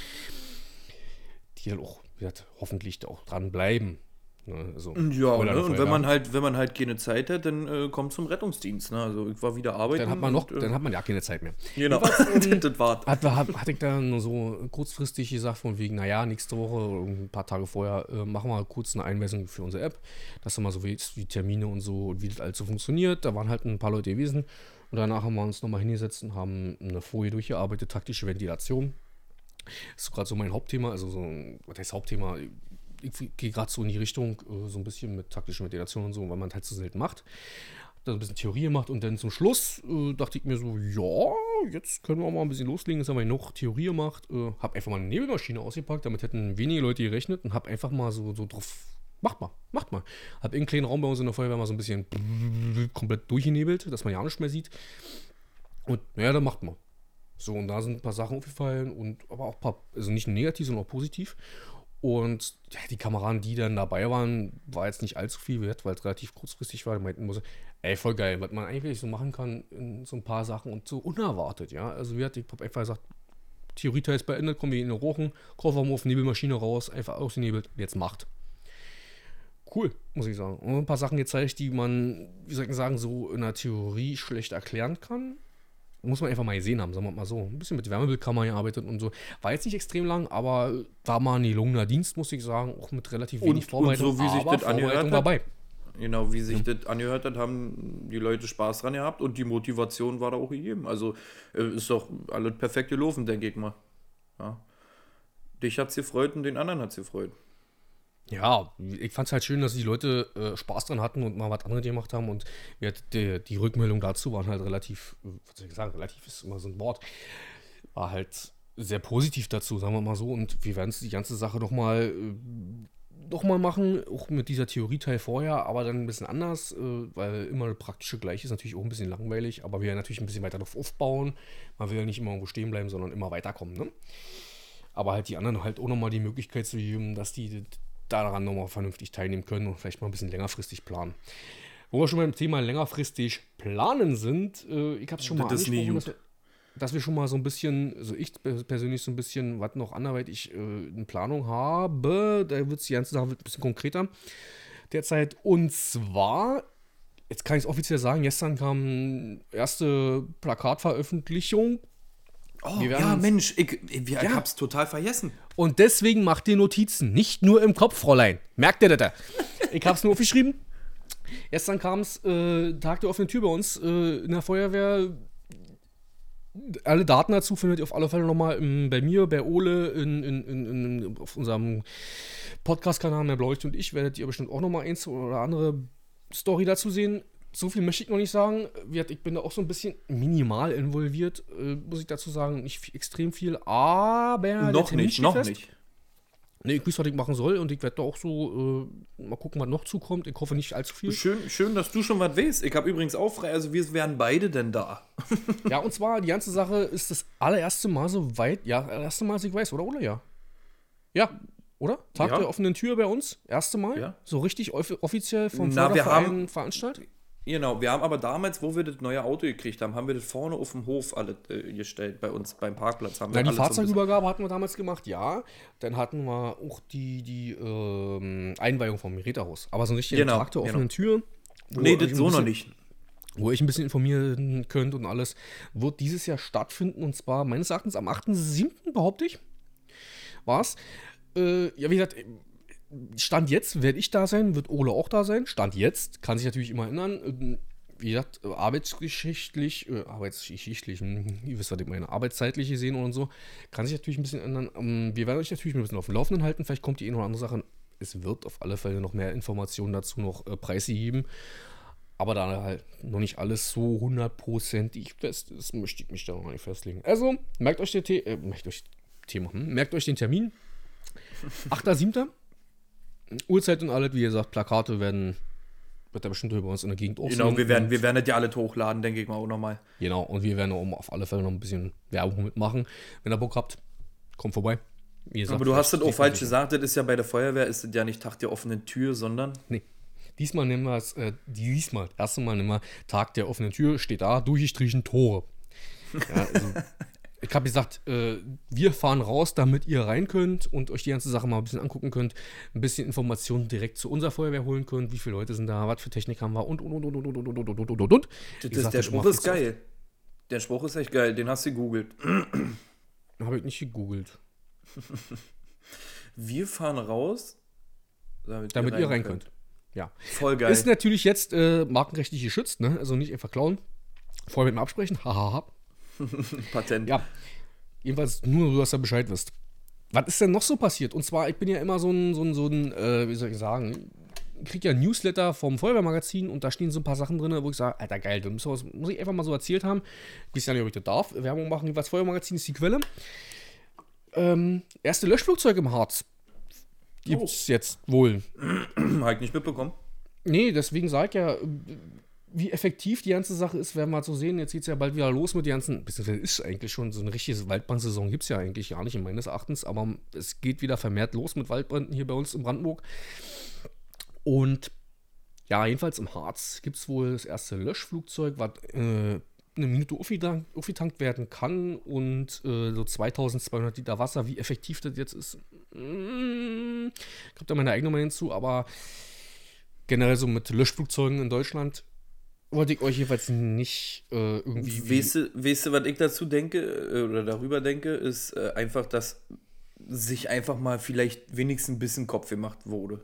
die dann auch, wie gesagt, hoffentlich auch dranbleiben. Ne? Also, Ja, ne? und wenn man halt, wenn man halt keine Zeit hat, dann äh, kommt zum Rettungsdienst. Ne? Also ich war wieder arbeiten. dann hat man noch, und, äh, dann hat man ja keine Zeit mehr. genau. das war's. Hat, hat, hatte ich dann nur so kurzfristig gesagt, von wegen, naja, nächste Woche, oder ein paar Tage vorher, äh, machen wir kurz eine Einweisung für unsere App, dass dann mal so wie, wie Termine und so und wie das alles so funktioniert. Da waren halt ein paar Leute gewesen und danach haben wir uns nochmal hingesetzt und haben eine Folie durchgearbeitet, taktische Ventilation. Das ist gerade so mein Hauptthema, also so, was heißt Hauptthema? Ich gehe gerade so in die Richtung, äh, so ein bisschen mit taktischer Ventilation und so, weil man halt so selten macht dann ein bisschen Theorie gemacht und dann zum Schluss äh, dachte ich mir so, ja, jetzt können wir mal ein bisschen loslegen. Jetzt haben wir noch Theorie gemacht. Äh, hab einfach mal eine Nebelmaschine ausgepackt, damit hätten wenige Leute gerechnet und hab einfach mal so, so drauf, macht mal, macht mal. Hab einen kleinen Raum bei uns in der Feuerwehr mal so ein bisschen komplett durchgenebelt, dass man ja nicht mehr sieht. Und naja, dann macht man. So, und da sind ein paar Sachen aufgefallen und aber auch ein paar, also nicht negativ, sondern auch positiv. Und ja, die Kameraden, die dann dabei waren, war jetzt nicht allzu viel wert, weil es relativ kurzfristig war. Die meinten so, ey, voll geil, was man eigentlich so machen kann in so ein paar Sachen und so unerwartet, ja. Also wir hatten, ich hab einfach gesagt, Theorieteil ist beendet, kommen wir in den Rochen, Kofferraum auf, Nebelmaschine raus, einfach ausgenebelt, jetzt macht. Cool, muss ich sagen. Und ein paar Sachen gezeigt, die man, wie soll ich sagen, so in der Theorie schlecht erklären kann. Muss man einfach mal gesehen haben, sagen wir mal so. Ein bisschen mit Wärmebildkammer gearbeitet und so. War jetzt nicht extrem lang, aber war mal ein gelungener Dienst, muss ich sagen. Auch mit relativ wenig Und- Vorbereitung. und so wie sich das angehört hat. dabei. Genau, wie sich das angehört hat, haben die Leute Spaß dran gehabt und die Motivation war da auch gegeben. Also äh, ist doch alles perfekt gelaufen, denke ich mal. Ja. Dich hat's gefreut und den anderen hat's gefreut. Ja, ich fand es halt schön, dass die Leute äh, Spaß dran hatten und mal was anderes gemacht haben. Und ja, die, die Rückmeldungen dazu waren halt relativ, äh, was soll ich sagen, relativ ist immer so ein Wort, war halt sehr positiv dazu, sagen wir mal so. Und wir werden die ganze Sache nochmal äh, noch mal machen, auch mit dieser Theorieteil vorher, aber dann ein bisschen anders, äh, weil immer das praktische Gleich ist natürlich auch ein bisschen langweilig, aber wir natürlich ein bisschen weiter darauf aufbauen. Man will ja nicht immer irgendwo stehen bleiben, sondern immer weiterkommen, ne? aber halt die anderen halt auch nochmal die Möglichkeit zu geben, dass die daran nochmal vernünftig teilnehmen können und vielleicht mal ein bisschen längerfristig planen. Wo wir schon beim Thema längerfristig planen sind, äh, ich habe es schon Das mal nie angesprochen, dass wir, dass wir schon mal so ein bisschen, also ich pe- persönlich so ein bisschen, was noch anderweitig äh, in Planung habe, da wird die ganze Sache ein bisschen konkreter derzeit. Und zwar, jetzt kann ich es offiziell sagen, gestern kam erste Plakatveröffentlichung Oh, ja, Mensch, ich, ich, ich Ja. hab's total vergessen. Und deswegen macht ihr Notizen, nicht nur im Kopf, Fräulein. Merkt ihr das? Ich hab's nur aufgeschrieben. Gestern kam es, äh, Tag der offenen Tür bei uns äh, in der Feuerwehr. Alle Daten dazu findet ihr auf alle Fälle nochmal im- bei mir, bei Ole, in, in, in, auf unserem Podcast-Kanal, der Blaulicht und ich, werdet ihr bestimmt auch nochmal eins oder andere Story dazu sehen. So viel möchte ich noch nicht sagen. Ich bin da auch so ein bisschen minimal involviert, äh, muss ich dazu sagen. Nicht extrem viel, aber. noch nicht, noch fest. nicht. Nee, ich weiß, was ich machen soll und ich werde da auch so äh, mal gucken, was noch zukommt. Ich hoffe nicht allzu viel. Schön, schön, dass du schon was weißt. Ich habe übrigens auch frei, also wir wären beide denn da. Ja, und zwar, die ganze Sache ist das allererste Mal so weit, ja, allererste Mal, dass ich weiß, oder, oder? Ja. Ja, oder? Tag Ja. der offenen Tür bei uns, erste Mal. Ja. So richtig off offiziell vom Na, wir haben- veranstaltet. Genau, wir haben aber damals, wo wir das neue Auto gekriegt haben, haben wir das vorne auf dem Hof alle äh, gestellt, bei uns beim Parkplatz. Haben Na, wir die Fahrzeugübergabe hatten wir damals gemacht, ja. Dann hatten wir auch die, die ähm, Einweihung vom Räderhaus. Aber so ein richtiger Genau, Tag der genau. offenen Tür. Nee, das so noch bisschen- nicht. wo euch ein bisschen informieren könnt und alles, wird dieses Jahr stattfinden und zwar meines Erachtens am 8.7. behaupte ich. War's. Äh, ja, wie gesagt, Stand jetzt werde ich da sein, wird Ole auch da sein. Stand jetzt, kann sich natürlich immer ändern. Ähm, Wie gesagt, äh, arbeitsgeschichtlich, äh, arbeitsgeschichtlich, hm, ihr wisst, was ich meine, arbeitszeitlich gesehen und so, kann sich natürlich ein bisschen ändern. Ähm, wir werden euch natürlich ein bisschen auf dem Laufenden halten. Vielleicht kommt die eine oder andere Sache. Es wird auf alle Fälle noch mehr Informationen dazu noch äh, preisgegeben. Aber da halt noch nicht alles so hundertprozentig fest ist, möchte ich mich da noch nicht festlegen. Also, merkt euch, den The äh, merkt euch Thema, hm? merkt euch den Termin. 8.7. Uhrzeit und alles, wie gesagt, Plakate werden, wird da bestimmt über uns in der Gegend Genau, aussehen. wir werden, wir werden das ja alle hochladen, denke ich mal auch nochmal. Genau, und wir werden auch auf alle Fälle noch ein bisschen Werbung mitmachen. Wenn ihr Bock habt, kommt vorbei. Gesagt, Aber du hast das auch falsch gesagt, das ist ja bei der Feuerwehr, ist das ja nicht Tag der offenen Tür, sondern Nee. Diesmal nennen wir es, äh, diesmal, das erste Mal nennen wir Tag der offenen Tür, steht da, durchgestrichen Tore. Ja, also, ich habe gesagt, äh, wir fahren raus, damit ihr rein könnt und euch die ganze Sache mal ein bisschen angucken könnt, ein bisschen Informationen direkt zu unserer Feuerwehr holen könnt, wie viele Leute sind da, was für Technik haben wir und, und, und, und, und, und, und, und, und, und, und, und. das der Spruch ist zu oft. geil. Der Spruch ist echt geil, den hast du gegoogelt. Habe ich nicht gegoogelt. Wir fahren raus, damit, Damit ihr rein könnt. Ja. Voll geil. Ist natürlich jetzt äh, markenrechtlich geschützt, ne? Also nicht einfach klauen. Vorher mit dem absprechen. Hahaha. Patent. Ja. Jedenfalls nur, dass ihr Bescheid wisst. Was ist denn noch so passiert? Und zwar, ich bin ja immer so ein, so ein, so ein äh, wie soll ich sagen, ich kriege ja ein Newsletter vom Feuerwehrmagazin und da stehen so ein paar Sachen drin, wo ich sage, Alter, geil, das muss, ich einfach mal so erzählt haben. Ich weiß ja nicht, ob ich das darf. Werbung machen, was Feuerwehrmagazin ist die Quelle. Ähm, erste Löschflugzeug im Harz. Gibt's jetzt wohl. Hab ich nicht mitbekommen. Nee, deswegen sage ich ja, wie effektiv die ganze Sache ist, werden wir so sehen. Jetzt geht es ja bald wieder los mit den ganzen, beziehungsweise ist eigentlich schon so eine richtige Waldbrandsaison, gibt es ja eigentlich gar nicht, meines Erachtens, aber es geht wieder vermehrt los mit Waldbränden hier bei uns in Brandenburg. Und ja, jedenfalls im Harz gibt es wohl das erste Löschflugzeug, was äh, eine Minute aufgetankt, werden kann und äh, so 2200 Liter Wasser. Wie effektiv das jetzt ist, mm, habe da meine eigene Meinung zu, aber generell so mit Löschflugzeugen in Deutschland wollte ich euch jedenfalls nicht äh, irgendwie. wie- Weißt du, weißt du, was ich dazu denke äh, oder darüber denke, ist äh, einfach, dass sich einfach mal vielleicht wenigstens ein bisschen Kopf gemacht wurde.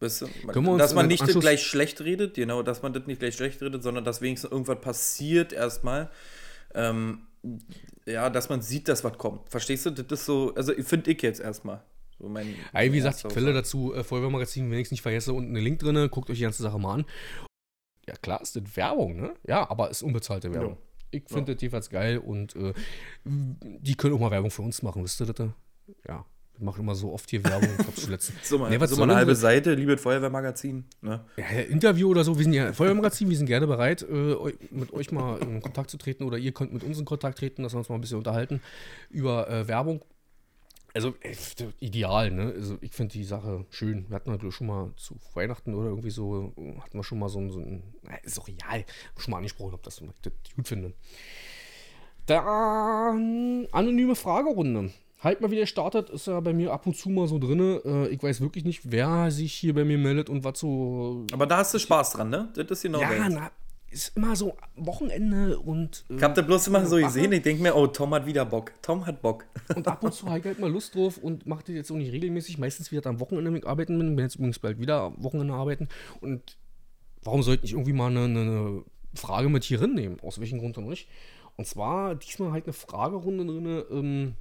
Weißt du? Man- Können wir uns dass man nicht das Anschluss- gleich schlecht redet, genau, dass man das nicht gleich schlecht redet, sondern dass wenigstens irgendwas passiert erstmal. Ähm, ja, dass man sieht, dass was kommt. Verstehst du? Das ist so, also finde ich jetzt erstmal. So mein, Ey, wie mein gesagt, die Quelle dazu, äh, Feuerwehrmagazin, wenn ich es nicht vergesse, unten einen Link drin, guckt euch die ganze Sache mal an. Ja, klar, ist das Werbung, ne? Ja, aber ist unbezahlte Werbung. Ja. Ich finde das jedenfalls geil und äh, die können auch mal Werbung für uns machen, wisst ihr das? Ja, wir machen immer so oft hier Werbung. Ich hab's zuletzt. So mal, Nee, was so mal eine halbe? Seite, liebes Feuerwehrmagazin. Ne? Ja, ja, Interview oder so, wir sind ja Feuerwehrmagazin, wir sind gerne bereit, äh, mit euch mal in Kontakt zu treten oder ihr könnt mit uns in Kontakt treten, dass wir uns mal ein bisschen unterhalten über äh, Werbung. Also äh, ideal, ne? Also ich finde die Sache schön. Wir hatten natürlich schon mal zu Weihnachten oder irgendwie so, hatten wir schon mal so ein, so ein ist doch real, schon mal angesprochen, ob das, das gut finde. Dann anonyme Fragerunde. Halt mal wieder startet, ist ja bei mir ab und zu mal so drin. Äh, ich weiß wirklich nicht, wer sich hier bei mir meldet und was so Aber da hast du Spaß dran, ne? Das ist genau ja, na, ist immer so Wochenende und, äh, Ich hab das bloß immer so gesehen, ich denke mir, oh, Tom hat wieder Bock. Tom hat Bock. und ab und zu habe ich halt mal Lust drauf und mache das jetzt auch nicht regelmäßig. Meistens wieder am Wochenende ich arbeiten bin. Bin jetzt übrigens bald wieder am Wochenende arbeiten. Und warum sollte ich irgendwie mal eine, eine, Frage mit hier nehmen? Aus welchem Grund dann nicht? Und zwar diesmal halt eine Fragerunde drin. Ähm,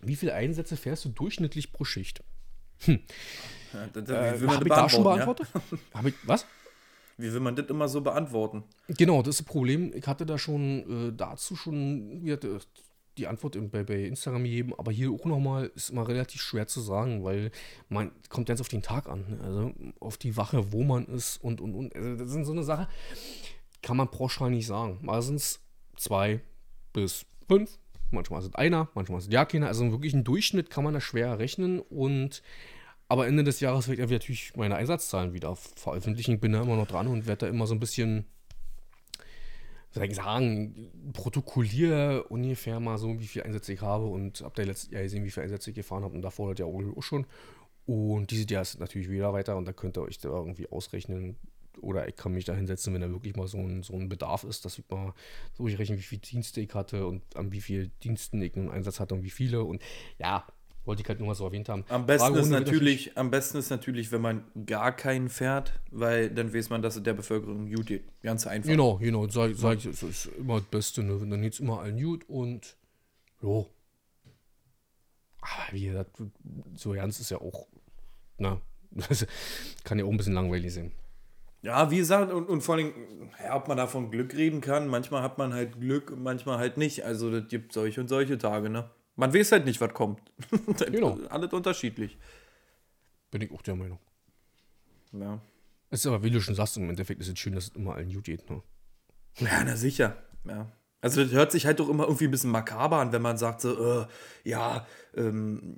wie viele Einsätze fährst du durchschnittlich pro Schicht? Ja, das, wie Äh, habe ich da schon? Ja? beantwortet? Hab ich, was? Wie will man das immer so beantworten? Genau, das ist das Problem. Ich hatte da schon äh, dazu schon hatte, die Antwort bei, bei Instagram gegeben, aber hier auch nochmal ist immer relativ schwer zu sagen, weil man kommt ganz auf den Tag an. ne? Also auf die Wache, wo man ist und und und. Also das sind so eine Sache, kann man pauschal nicht sagen. Meistens zwei bis fünf, manchmal sind einer, manchmal sind ja keiner. Also wirklich einen Durchschnitt kann man da schwer rechnen und aber Ende des Jahres werde ich natürlich meine Einsatzzahlen wieder veröffentlichen. Ich bin da immer noch dran und werde da immer so ein bisschen, soll ich sagen, protokolliere ungefähr mal so, wie viele Einsätze ich habe und ab der letzten Jahr gesehen, wie viele Einsätze ich gefahren habe und davor das ja auch schon. Und dieses Jahr ist natürlich wieder weiter und da könnt ihr euch da irgendwie ausrechnen. Oder ich kann mich da hinsetzen, wenn da wirklich mal so ein, so ein Bedarf ist, dass ich mal so durchrechne, wie viele Dienste ich hatte und an wie vielen Diensten ich einen Einsatz hatte und wie viele. Und ja, wollte ich halt nur mal so erwähnt haben. Am besten ist natürlich, am besten ist natürlich, wenn man gar keinen fährt, weil dann weiß man, dass es der Bevölkerung gut geht. Ganz einfach. Genau, genau, sag, sag ich, das ist immer das Beste, ne? Dann geht's immer allen gut und jo. Aber wie gesagt, so ernst ist ja auch, na, kann ja auch ein bisschen langweilig sein. Ja, wie gesagt, und, und vor allem, ja, ob man davon Glück reden kann, manchmal hat man halt Glück, manchmal halt nicht. Also das gibt solche und solche Tage, ne? Man weiß halt nicht, was kommt. Genau. Alles unterschiedlich. Bin ich auch der Meinung. Ja. Es ist aber, wie du schon sagst, im Endeffekt ist es schön, dass es immer allen gut geht, ne? Ja, na sicher. Ja. Also das hört sich halt doch immer irgendwie ein bisschen makaber an, wenn man sagt so, äh, ja, ähm,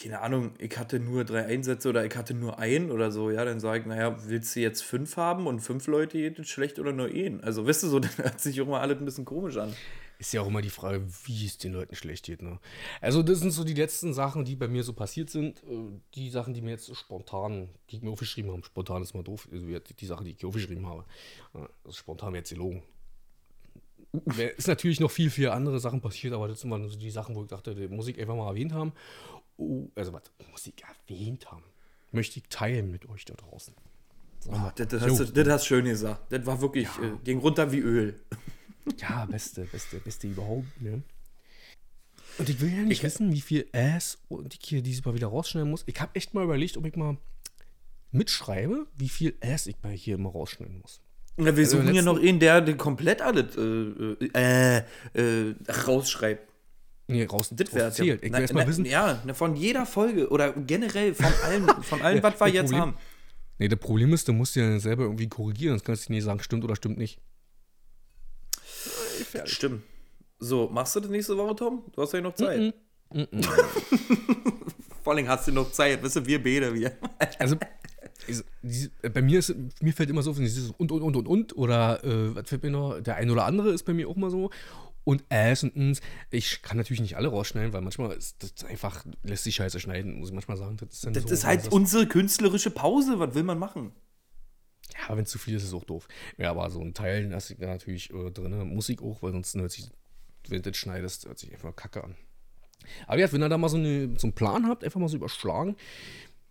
keine Ahnung, ich hatte nur drei Einsätze oder ich hatte nur einen oder so, ja, dann sage ich, naja, willst du jetzt fünf haben und fünf Leute geht es schlecht oder nur einen? Also, weißt du, so, dann hört sich auch immer alles ein bisschen komisch an. Ist ja auch immer die Frage, wie es den Leuten schlecht geht. Ne? Also, das sind so die letzten Sachen, die bei mir so passiert sind. Äh, Die Sachen, die mir jetzt so spontan, die ich mir aufgeschrieben habe. Spontan ist mal doof. Also die- Sachen, die ich aufgeschrieben habe. Ja, Das ist spontan jetzt gelogen. Ist natürlich noch viel, viel andere Sachen passiert, aber das sind mal so die Sachen, wo ich dachte, die muss ich einfach mal erwähnt haben. Oh, also, was muss ich erwähnt haben? Möchte ich teilen mit euch da draußen. Oh, das, das, Jo. hast, du- das hast schön gesagt. Das war wirklich, äh, ging runter wie Öl. Ja, beste, beste, beste überhaupt, ne? Und ich will ja nicht wissen, wie viel Ass und ich hier dieses Mal wieder rausschneiden muss. Ich habe echt mal überlegt, ob ich mal mitschreibe, wie viel Ass ich mal hier immer rausschneiden muss. Ja, wir suchen ja noch einen, der den komplett alles äh, äh, äh, rausschreibt. Nee, raus, Das wäre zählt. Ich na, will erst mal na, wissen. Ja, von jeder Folge oder generell von allen, von allem, was wir das jetzt Problem- haben. Nee, das Problem ist, du musst ja selber irgendwie korrigieren, sonst kannst du nicht sagen, stimmt oder stimmt nicht. Stimmt. So, machst du das nächste Woche, Tom? Du hast ja noch Zeit. Vor allem hast du noch Zeit, weißt du, wir beide wir. Also, bei mir ist, mir fällt immer so, dieses und, und, und, und, und, oder, äh, was fällt mir noch, der ein oder andere ist bei mir auch mal so. Und Ass und uns. Ich kann natürlich nicht alle rausschneiden, weil manchmal ist das einfach, lässt sich scheiße schneiden, muss ich manchmal sagen. Das ist, dann Das so, ist halt das- unsere künstlerische Pause. Was will man machen? Ja, wenn es zu viel ist, ist es auch doof. Ja, aber so ein Teil lasse ich natürlich äh, drin. Musik auch, weil sonst hört sich, wenn du das schneidest, hört sich einfach kacke an. Aber ja, wenn ihr da mal so, eine, so einen Plan habt, einfach mal so überschlagen,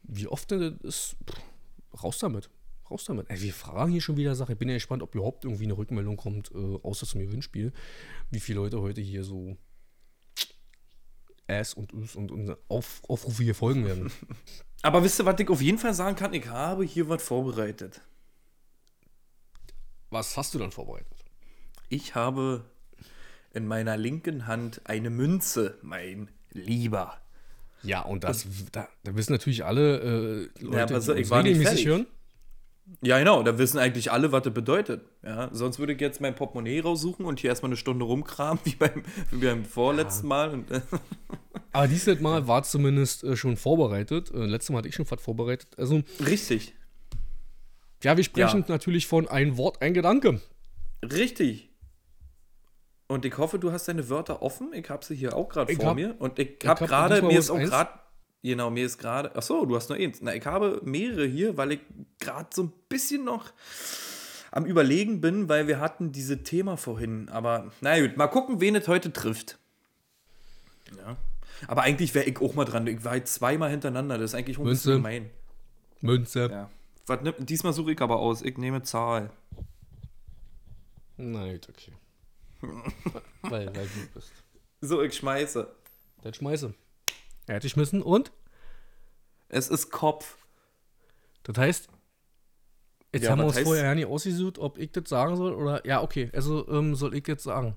wie oft das ist, pff, raus damit. Raus damit. Ey, wir fragen hier schon wieder Sache. Ich bin ja gespannt, ob überhaupt irgendwie eine Rückmeldung kommt, äh, außer zum Gewinnspiel, wie viele Leute heute hier so Ass und Us und, und Auf, Aufrufe hier folgen werden. Aber wisst ihr, was ich auf jeden Fall sagen kann? Ich habe hier was vorbereitet. Was hast du dann vorbereitet? Ich habe in meiner linken Hand eine Münze, mein Lieber. Ja, und das, da, da wissen natürlich alle äh, Leute, Ja, aber so, die ich war nicht fertig. hören. Ja, genau, da wissen eigentlich alle, was das bedeutet. Ja, sonst würde ich jetzt mein Portemonnaie raussuchen und hier erstmal eine Stunde rumkramen, wie beim, wie beim vorletzten Mal. Und, äh, Aber dieses Mal war zumindest äh, schon vorbereitet. Äh, letztes Mal hatte ich schon was vorbereitet. Also, richtig, ja, wir sprechen Ja. natürlich von ein Wort, ein Gedanke. richtig. Und ich hoffe, du hast deine Wörter offen. Ich habe sie hier auch gerade vor hab- mir. Und ich habe hab gerade, mir ist auch gerade, genau, mir ist gerade, ach so, du hast nur eins. Na, ich habe mehrere hier, weil ich gerade so ein bisschen noch am Überlegen bin, weil wir hatten diese Thema vorhin. Aber na gut, mal gucken, wen es heute trifft. Ja. Aber eigentlich wäre ich auch mal dran. Ich war jetzt zweimal hintereinander. Das ist eigentlich auch ein bisschen Münze. gemein. Münze. Ja. Was, nimm- diesmal suche ich aber aus. Ich nehme Zahl. Nein, okay. weil, weil du bist. So, ich schmeiße. Dann schmeiße. Er hat geschmissen und? Es ist Kopf. Das heißt, jetzt Ja, haben wir uns heißt- vorher ja nicht ausgesucht, ob ich das sagen soll oder. Ja, okay. Also ähm, soll ich jetzt sagen.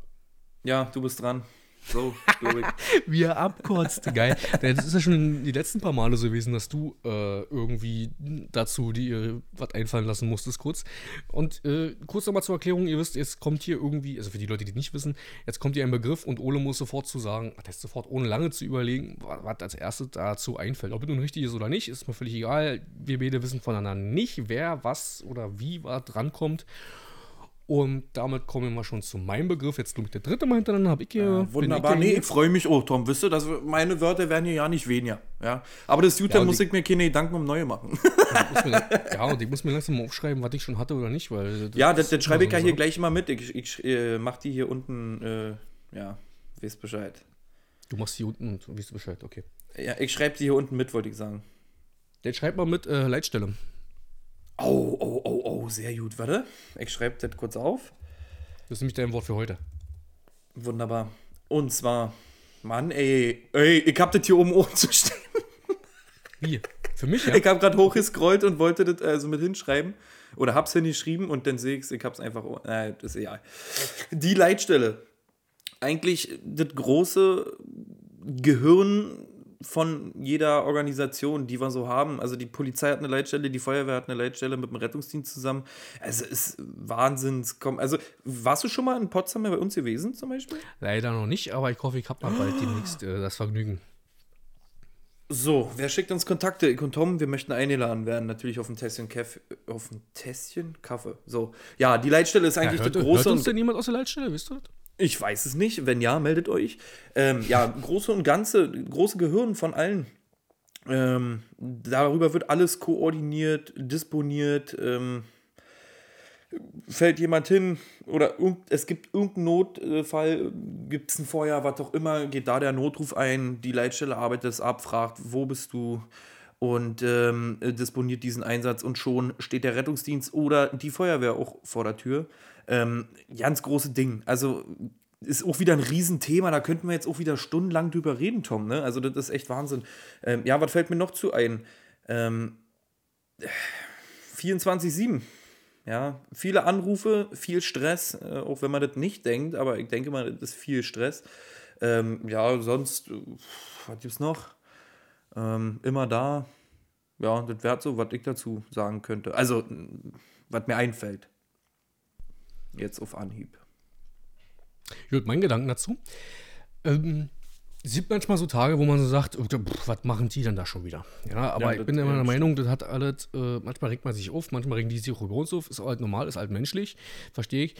Ja, du bist dran. So, glaube ich. Wie er abkotzt. Geil. Das ist ja schon die letzten paar Male so gewesen, dass du äh, irgendwie dazu dir was einfallen lassen musstest, kurz. Und äh, kurz nochmal zur Erklärung: Ihr wisst, jetzt kommt hier irgendwie, also für die Leute, die nicht wissen, jetzt kommt hier ein Begriff und Ole muss sofort zu sagen, was heißt sofort, ohne lange zu überlegen, wa- was als erstes dazu einfällt. Ob es nun richtig ist oder nicht, ist mir völlig egal. Wir beide wissen voneinander nicht, wer was oder wie was drankommt. Und damit kommen wir schon zu meinem Begriff. Jetzt, glaube ich, der dritte Mal hintereinander habe ich hier. ich Wunderbar. hier Nee, ich freue mich auch, Tom. Wisst ihr, dass meine Wörter werden hier ja nicht weniger. Ja. Aber das gut, Ja, muss die- ich mir keine Gedanken um neue machen. mir, ja, und ich muss mir langsam mal aufschreiben, was ich schon hatte oder nicht, weil. ja, das, das schreibe ich ja so hier gleich immer mit. Ich, ich äh, mach die hier unten, äh, ja, wisst Bescheid. Du machst hier unten und weißt Bescheid, okay. Ja, ich schreibe die hier unten mit, wollte ich sagen. Dann schreib mal mit äh, Leitstelle. Oh, oh, oh, oh, sehr gut. Warte, ich schreibe das kurz auf. Das ist nämlich dein Wort für heute. Wunderbar. Und zwar, Mann, ey, ey, ich hab das hier oben oben zu stehen. Wie? Für mich, ja? Ich habe gerade hochgescrollt und wollte das also mit hinschreiben. Oder hab's hingeschrieben und dann sehe ich's, ich hab's einfach. Äh, das ist egal. Die Leitstelle. Eigentlich das große Gehirn von jeder Organisation, die wir so haben. Also die Polizei hat eine Leitstelle, die Feuerwehr hat eine Leitstelle mit dem Rettungsdienst zusammen. Also es ist Wahnsinns. Also warst du schon mal in Potsdam bei uns gewesen zum Beispiel? Leider noch nicht, aber ich hoffe, ich habe mal bald demnächst äh, das Vergnügen. So, wer schickt uns Kontakte? Ich und Tom, wir möchten eingeladen werden. Natürlich auf ein Tässchen Kaffee. Auf ein Tässchen Kaffee. So. Ja, die Leitstelle ist eigentlich Ja, hört, das hört große. uns und- denn jemand aus der Leitstelle, wisst ihr das? Ich weiß es nicht. Wenn ja, meldet euch. Ähm, ja, große und ganze, große Gehirn von allen. Ähm, darüber wird alles koordiniert, disponiert. Ähm, fällt jemand hin oder es gibt irgendeinen Notfall, gibt es ein Feuer, was auch immer, geht da der Notruf ein, die Leitstelle arbeitet es ab, fragt, wo bist du und ähm, disponiert diesen Einsatz und schon steht der Rettungsdienst oder die Feuerwehr auch vor der Tür. Ähm, ganz große Ding. Also ist auch wieder ein Riesenthema, da könnten wir jetzt auch wieder stundenlang drüber reden, Tom. Ne? Also das ist echt Wahnsinn. Ähm, ja, was fällt mir noch zu ein? Ähm, 24-7. Ja, viele Anrufe, viel Stress, äh, auch wenn man das nicht denkt, aber ich denke mal, das ist viel Stress. Ähm, ja, sonst, äh, was gibt's noch? Ähm, immer da. Ja, das wäre so, was ich dazu sagen könnte. Also, was mir einfällt. Jetzt auf Anhieb. Gut, mein Gedanken dazu. Ähm, es gibt manchmal so Tage, wo man so sagt, oh, pff, was machen die denn da schon wieder? Ja, aber Ja, ich bin immer ja, der Meinung, das hat alles, äh, manchmal regt man sich auf, manchmal regen die sich auch über uns auf, ist halt normal, ist halt menschlich, verstehe ich.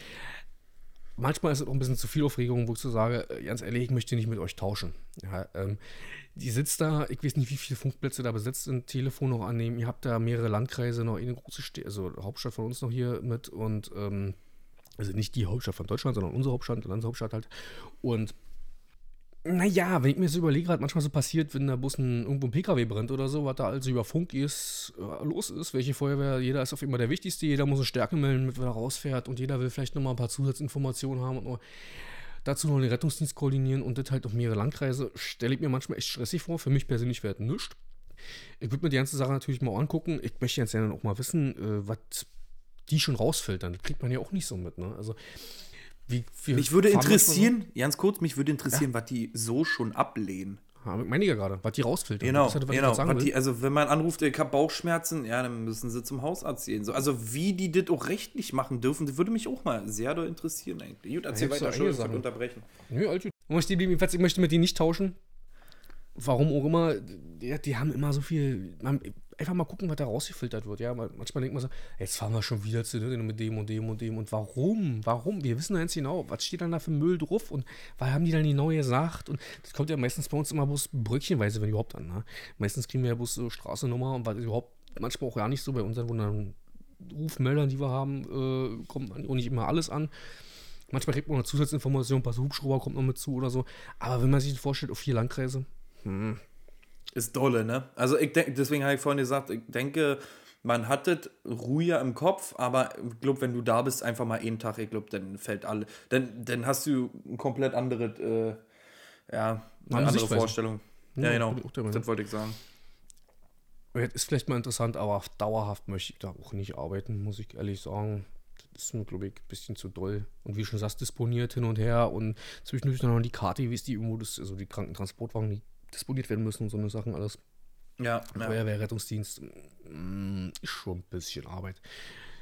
Manchmal ist es auch ein bisschen zu viel Aufregung, wo ich so sage, äh, ganz ehrlich, ich möchte nicht mit euch tauschen. Ja, ähm, die sitzt da, ich weiß nicht, wie viele Funkplätze da besetzt sind, Telefon noch annehmen, ihr habt da mehrere Landkreise, noch eine große Städte, also Hauptstadt von uns noch hier mit und ähm, also nicht die Hauptstadt von Deutschland, sondern unsere Hauptstadt, Landeshauptstadt halt. Und naja, wenn ich mir so überlege, was manchmal so passiert, wenn da Bus ein, irgendwo ein PKW brennt oder so, was da also über Funk ist, äh, los ist, welche Feuerwehr, jeder ist auf immer der Wichtigste, jeder muss eine Stärke melden, wer er rausfährt und jeder will vielleicht nochmal ein paar Zusatzinformationen haben und nur dazu noch den Rettungsdienst koordinieren und das halt auf mehrere Landkreise, stelle ich mir manchmal echt stressig vor. Für mich persönlich wäre das nichts. Ich würde mir die ganze Sache natürlich mal angucken. Ich möchte jetzt dann auch mal wissen, äh, was die schon rausfiltern. Das kriegt man ja auch nicht so mit, ne? Also, wie, Mich würde interessieren, ganz kurz, mich würde interessieren, was die so schon ablehnen. Ja, meine ich ja gerade, was die rausfiltern. Genau, ja das, was genau. die, also wenn man anruft, ich habe Bauchschmerzen, ja, dann müssen sie zum Hausarzt gehen. So, also wie die das auch rechtlich machen dürfen, das würde mich auch mal sehr doll interessieren eigentlich. Gut, erzähl gibt's weiter, einige Entschuldigung, ich unterbrechen. Nö, alles gut. Ich möchte mit denen nicht tauschen. Warum auch immer, die, die haben immer so viel. Einfach mal gucken, was da rausgefiltert wird. Ja, Mal- manchmal denkt man so, jetzt fahren wir schon wieder zu ne, mit dem und dem und dem. Und warum? Warum? Wir wissen ganz genau, was steht dann da für Müll drauf und was haben die dann genau gesagt? Und das kommt ja meistens bei uns immer bloß bröckchenweise, wenn überhaupt an. Ne? Meistens kriegen wir ja bloß so Straßennummer und was überhaupt manchmal auch ja nicht so bei unseren wundern Rufmeldern, die wir haben, äh, kommt auch nicht immer alles an. Manchmal kriegt man noch Zusatzinformationen, ein paar Hubschrauber kommt noch mit zu oder so. Aber wenn man sich das vorstellt, auf vier Landkreise, Ist dolle, ne? Also ich denke, deswegen habe ich vorhin gesagt, ich denke, man hat das ruhiger im Kopf, aber ich glaube, wenn du da bist, einfach mal einen Tag, ich glaube, dann fällt alle, dann, dann hast du ein komplett anderes, äh, ja, eine Andere Sichtweise. Vorstellung. Ja, Ja, genau, das wollte ich sagen. das ist vielleicht mal interessant, aber dauerhaft möchte ich da auch nicht arbeiten, muss ich ehrlich sagen. Das ist mir, glaube ich, ein bisschen zu doll. Und wie du schon sagst, disponiert hin und her und zwischendurch noch die Karte, wie ist die irgendwo, das, also die Krankentransportwagen, die disponiert werden müssen und so eine Sachen alles. Ja, ja. Feuerwehr, Rettungsdienst, mm, ist schon ein bisschen Arbeit.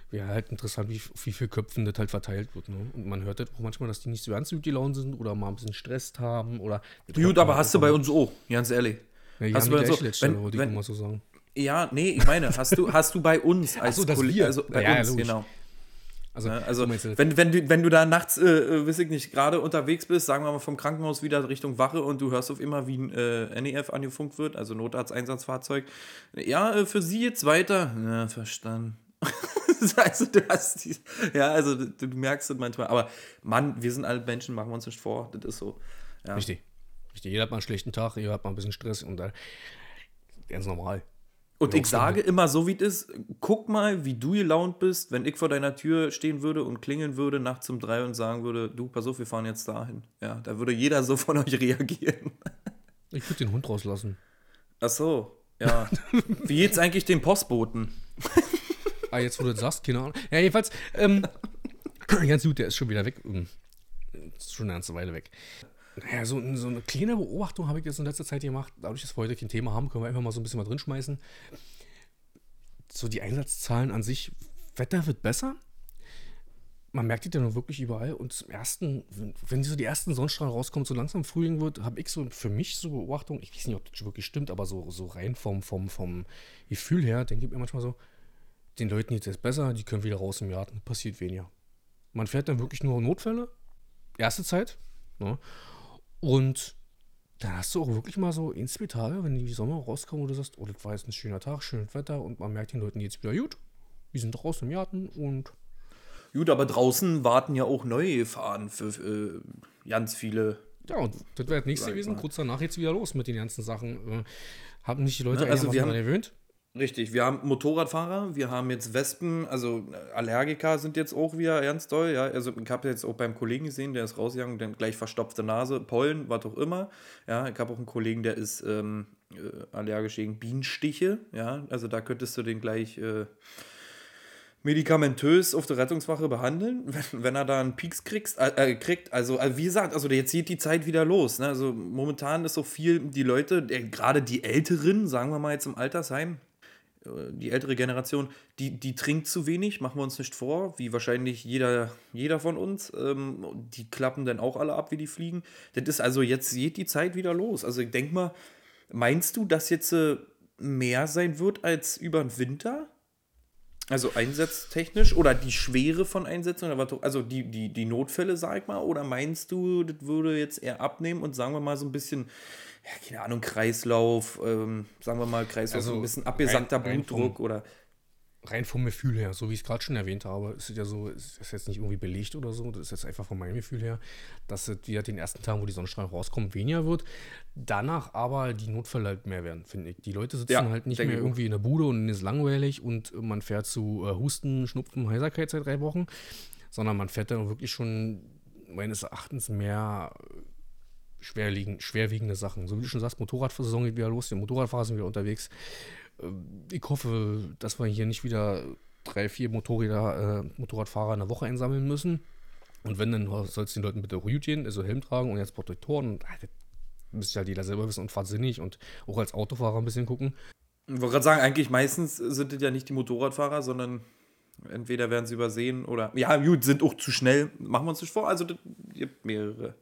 Wäre halt interessant, wie, wie viel Köpfen das halt verteilt wird. Ne? Und man hört halt auch manchmal, dass die nicht so ganz gut gelaunt sind oder mal ein bisschen Stress haben oder. Gut, aber hast du bei uns auch, ganz ehrlich. Ja, hast du bei uns auch- wenn- wenn- mal so sagen. Ja, nee, ich meine, hast du, hast du bei uns als so, dass Kolle- wir- also bei Ja, ja, uns, logisch. genau. Also, Ne? Also, wenn, wenn, du, wenn du da nachts, äh, äh, weiß ich nicht, gerade unterwegs bist, sagen wir mal vom Krankenhaus wieder Richtung Wache und du hörst auf immer, wie ein äh, NEF angefunkt wird, also Notarzteinsatzfahrzeug. Ja, äh, für Sie jetzt weiter. Ja, verstanden. also, du hast die, ja, also du, du merkst es manchmal. Aber Mann, wir sind alle Menschen, machen wir uns nicht vor. Das ist so. Ja. Richtig. Richtig. Jeder hat mal einen schlechten Tag, jeder hat mal ein bisschen Stress und dann ganz normal. Und Ja, ich sage immer so, wie es ist, guck mal, wie du gelaunt bist, wenn ich vor deiner Tür stehen würde und klingeln würde nachts um drei und sagen würde, du, pass auf, wir fahren jetzt dahin. Ja, da würde jeder so von euch reagieren. Ich würde den Hund rauslassen. Ach so, ja. wie geht's eigentlich dem Postboten? Ah, jetzt wo du das sagst, keine Ahnung. Ja, jedenfalls, ähm, ganz gut, der ist schon wieder weg. Ähm, Ist schon eine ganze Weile weg. Naja, so, so eine kleine Beobachtung habe ich jetzt in letzter Zeit gemacht. Dadurch, dass wir heute kein Thema haben, können wir einfach mal so ein bisschen mal drin schmeißen. So die Einsatzzahlen an sich, Wetter wird besser. Man merkt die dann nur wirklich überall. Und zum ersten, wenn, wenn so die ersten Sonnenstrahlen rauskommen, so langsam Frühling wird, habe ich so für mich so Beobachtung, ich weiß nicht, ob das wirklich stimmt, aber so, so rein vom, vom, vom Gefühl her, denke ich mir manchmal so, den Leuten geht es besser, die können wieder raus im Garten, passiert weniger. Man fährt dann wirklich nur Notfälle, erste Zeit. Ne? Und dann hast du auch wirklich mal so ein, zwei Tage, wenn die Sommer rauskommen, wo du sagst, oh, das war jetzt ein schöner Tag, schönes Wetter und man merkt den Leuten jetzt wieder gut. Wir sind draußen im Garten und. Gut, aber draußen warten ja auch neue Gefahren für äh, ganz viele. Ja, und das wäre das nächste gewesen. Kurz danach jetzt wieder los mit den ganzen Sachen. Äh, haben nicht die Leute Ne, also wir haben- gewöhnt? Richtig, wir haben Motorradfahrer, wir haben jetzt Wespen, also Allergiker sind jetzt auch wieder ganz doll, ja. Also ich habe jetzt auch beim Kollegen gesehen, der ist rausgegangen, hat gleich verstopfte Nase, Pollen, was auch immer. Ja, ich habe auch einen Kollegen, der ist ähm, äh, allergisch gegen Bienenstiche, ja. Also da könntest du den gleich äh, medikamentös auf der Rettungswache behandeln, wenn, wenn er da einen Pieks kriegst, äh, äh, kriegt. Also, also wie gesagt, also jetzt geht die Zeit wieder los. Ne? Also momentan ist so viel, die Leute, gerade die Älteren, sagen wir mal jetzt im Altersheim, äh, die ältere Generation, die, die trinkt zu wenig, machen wir uns nicht vor, wie wahrscheinlich jeder, jeder von uns. Ähm, die klappen dann auch alle ab, wie die fliegen. Das ist also jetzt geht die Zeit wieder los. Also ich denke mal, meinst du, dass jetzt äh, mehr sein wird als über den Winter? Also einsatztechnisch oder die Schwere von Einsätzen also die, die, die Notfälle, sag ich mal, oder meinst du, das würde jetzt eher abnehmen und sagen wir mal so ein bisschen, ja, keine Ahnung, Kreislauf, ähm, sagen wir mal Kreislauf, Also so ein bisschen abgesackter rein- rein Blutdruck oder rein vom Gefühl her, so wie ich es gerade schon erwähnt habe, ist es ja so, ist das jetzt nicht irgendwie belegt oder so, das ist jetzt einfach von meinem Gefühl her, dass es wieder den ersten Tagen, wo die Sonnenstrahlen rauskommen, weniger wird. Danach aber die Notfälle halt mehr werden, finde ich. Die Leute sitzen Ja, halt nicht mehr irgendwie in der Bude und ist langweilig und man fährt zu äh, Husten, Schnupfen, Heiserkeit seit drei Wochen, sondern man fährt dann wirklich schon meines Erachtens mehr schwerwiegend, schwerwiegende Sachen. So wie du schon sagst, Motorradsaison geht wieder los, die Motorradfahrer sind wieder unterwegs. Ähm, Ich hoffe, dass wir hier nicht wieder drei, vier Motorräder, äh, Motorradfahrer in der Woche einsammeln müssen. Und wenn, dann soll es den Leuten bitte gut gehen, also Helm tragen und jetzt Protektoren. Und, ah, das müsste halt jeder selber wissen und fahrt sinnig und auch als Autofahrer ein bisschen gucken. Ich wollte gerade sagen, eigentlich meistens sind es ja nicht die Motorradfahrer, sondern entweder werden sie übersehen oder, ja, gut, sind auch zu schnell. Machen wir uns nicht vor. Also, das gibt mehrere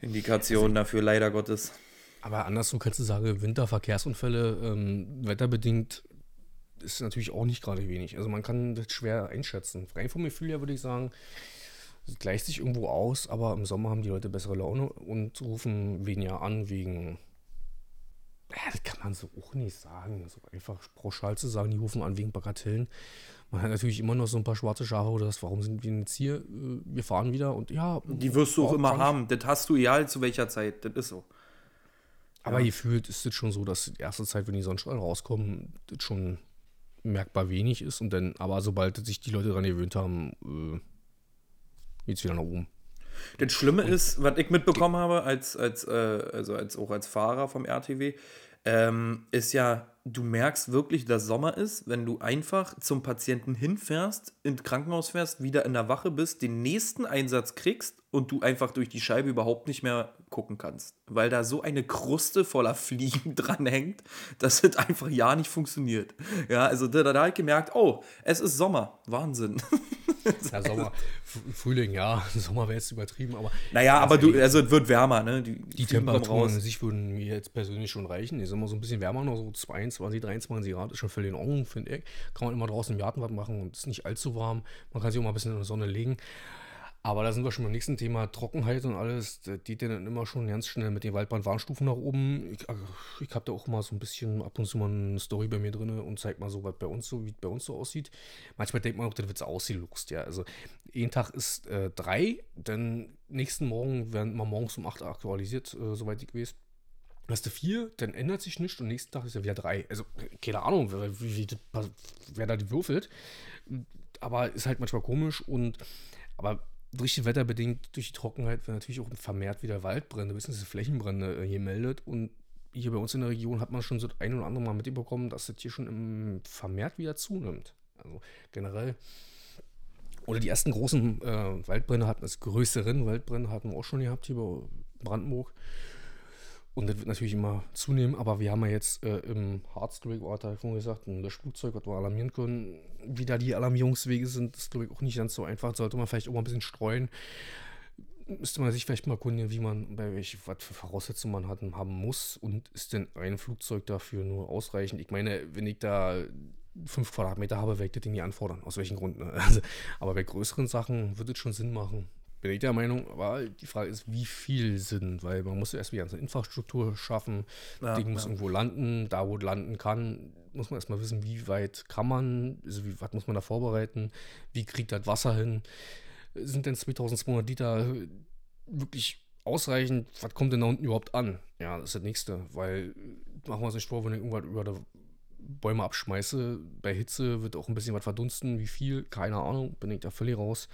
Indikationen dafür, leider Gottes. Aber andersrum kannst du sagen, Winterverkehrsunfälle, ähm, wetterbedingt, ist natürlich auch nicht gerade wenig. Also man kann das schwer einschätzen. Rein vom Gefühl her würde ich sagen, es gleicht sich irgendwo aus, aber im Sommer haben die Leute bessere Laune und rufen weniger an wegen. Ja, das kann man so auch nicht sagen. So einfach pauschal zu sagen, die rufen an wegen Bagatellen. Man hat natürlich immer noch so ein paar schwarze Schafe oder das, warum sind wir jetzt hier? Äh, Wir fahren wieder und ja. Die wirst du auch immer wir haben. Das hast du egal zu welcher Zeit. Das ist so. Aber gefühlt ist es schon so, dass die erste Zeit, wenn die Sonnenstrahlen rauskommen, das schon merkbar wenig ist. Und dann, aber sobald sich die Leute daran gewöhnt haben, äh, geht's wieder nach oben. Das Schlimme ist, was ich mitbekommen habe, als, als, äh, also als auch als Fahrer vom RTW, ähm, ist ja, du merkst wirklich, dass Sommer ist, wenn du einfach zum Patienten hinfährst, ins Krankenhaus fährst, wieder in der Wache bist, den nächsten Einsatz kriegst und du einfach durch die Scheibe überhaupt nicht mehr gucken kannst. Weil da so eine Kruste voller Fliegen dranhängt, dass es einfach ja nicht funktioniert. Ja, also da, da habe ich gemerkt, oh, es ist Sommer. Wahnsinn. Ja, Sommer, Frühling, ja, Sommer wäre jetzt übertrieben, aber Naja, aber du, also es wird wärmer, ne? Die, die Temperaturen an sich würden mir jetzt persönlich schon reichen. Die sind immer so ein bisschen wärmer, noch so 22, 23 Grad, ist schon völlig in Ordnung, finde ich. Kann man immer draußen im Garten was machen und ist nicht allzu warm. Man kann sich auch mal ein bisschen in der Sonne legen. Aber da sind wir schon beim nächsten Thema Trockenheit und alles. Das geht dann immer schon ganz schnell mit den Waldbrand-Warnstufen nach oben. Ich, also, ich habe da auch mal so ein bisschen ab und zu mal eine Story bei mir drin und zeigt mal so, was bei uns so, wie bei uns so aussieht. Manchmal denkt man auch, das wird ausgeluchst, ja. Also, jeden Tag ist äh, drei, dann nächsten Morgen werden wir morgens um 8 Uhr aktualisiert, äh, soweit ich weiß. Hast du vier, dann ändert sich nichts und nächsten Tag ist ja wieder drei. Also, keine Ahnung, wer, wie, das wer da die würfelt. Aber ist halt manchmal komisch und aber durch das Wetter bedingt, durch die Trockenheit, werden natürlich auch vermehrt wieder Waldbrände, bzw. Flächenbrände äh, gemeldet. Und hier bei uns in der Region hat man schon so das ein oder andere Mal mitbekommen, dass das hier schon im, vermehrt wieder zunimmt. Also generell Oder die ersten großen äh, Waldbrände hatten, also größeren Waldbrände hatten wir auch schon gehabt hier bei Brandenburg. Und das wird natürlich immer zunehmen, aber wir haben ja jetzt äh, im Harzbreakwater, wie gesagt, ein Löschflugzeug, was wir alarmieren können. Wie da die Alarmierungswege sind, ist, glaube ich, auch nicht ganz so einfach. Sollte man vielleicht auch mal ein bisschen streuen. Müsste man sich vielleicht mal erkundigen, wie man, bei welche, was für Voraussetzungen man hat, haben muss. Und ist denn ein Flugzeug dafür nur ausreichend? Ich meine, wenn ich da fünf Quadratmeter habe, werde ich das Ding nie anfordern. Aus welchen Gründen? Ne? Also, aber bei größeren Sachen würde es schon Sinn machen bin ich der Meinung, aber die Frage ist, wie viel Sinn, weil man muss erst die ganze Infrastruktur schaffen, ja, das Ding muss ja. irgendwo landen, da wo es landen kann, muss man erstmal wissen, wie weit kann man, also wie, was muss man da vorbereiten, wie kriegt das Wasser hin, sind denn 2200 Liter wirklich ausreichend, was kommt denn da unten überhaupt an? Ja, das ist das Nächste, weil machen wir uns nicht vor, wenn irgendwas über der Bäume abschmeiße. Bei Hitze wird auch ein bisschen was verdunsten. Wie viel? Keine Ahnung. Bin ich da völlig raus.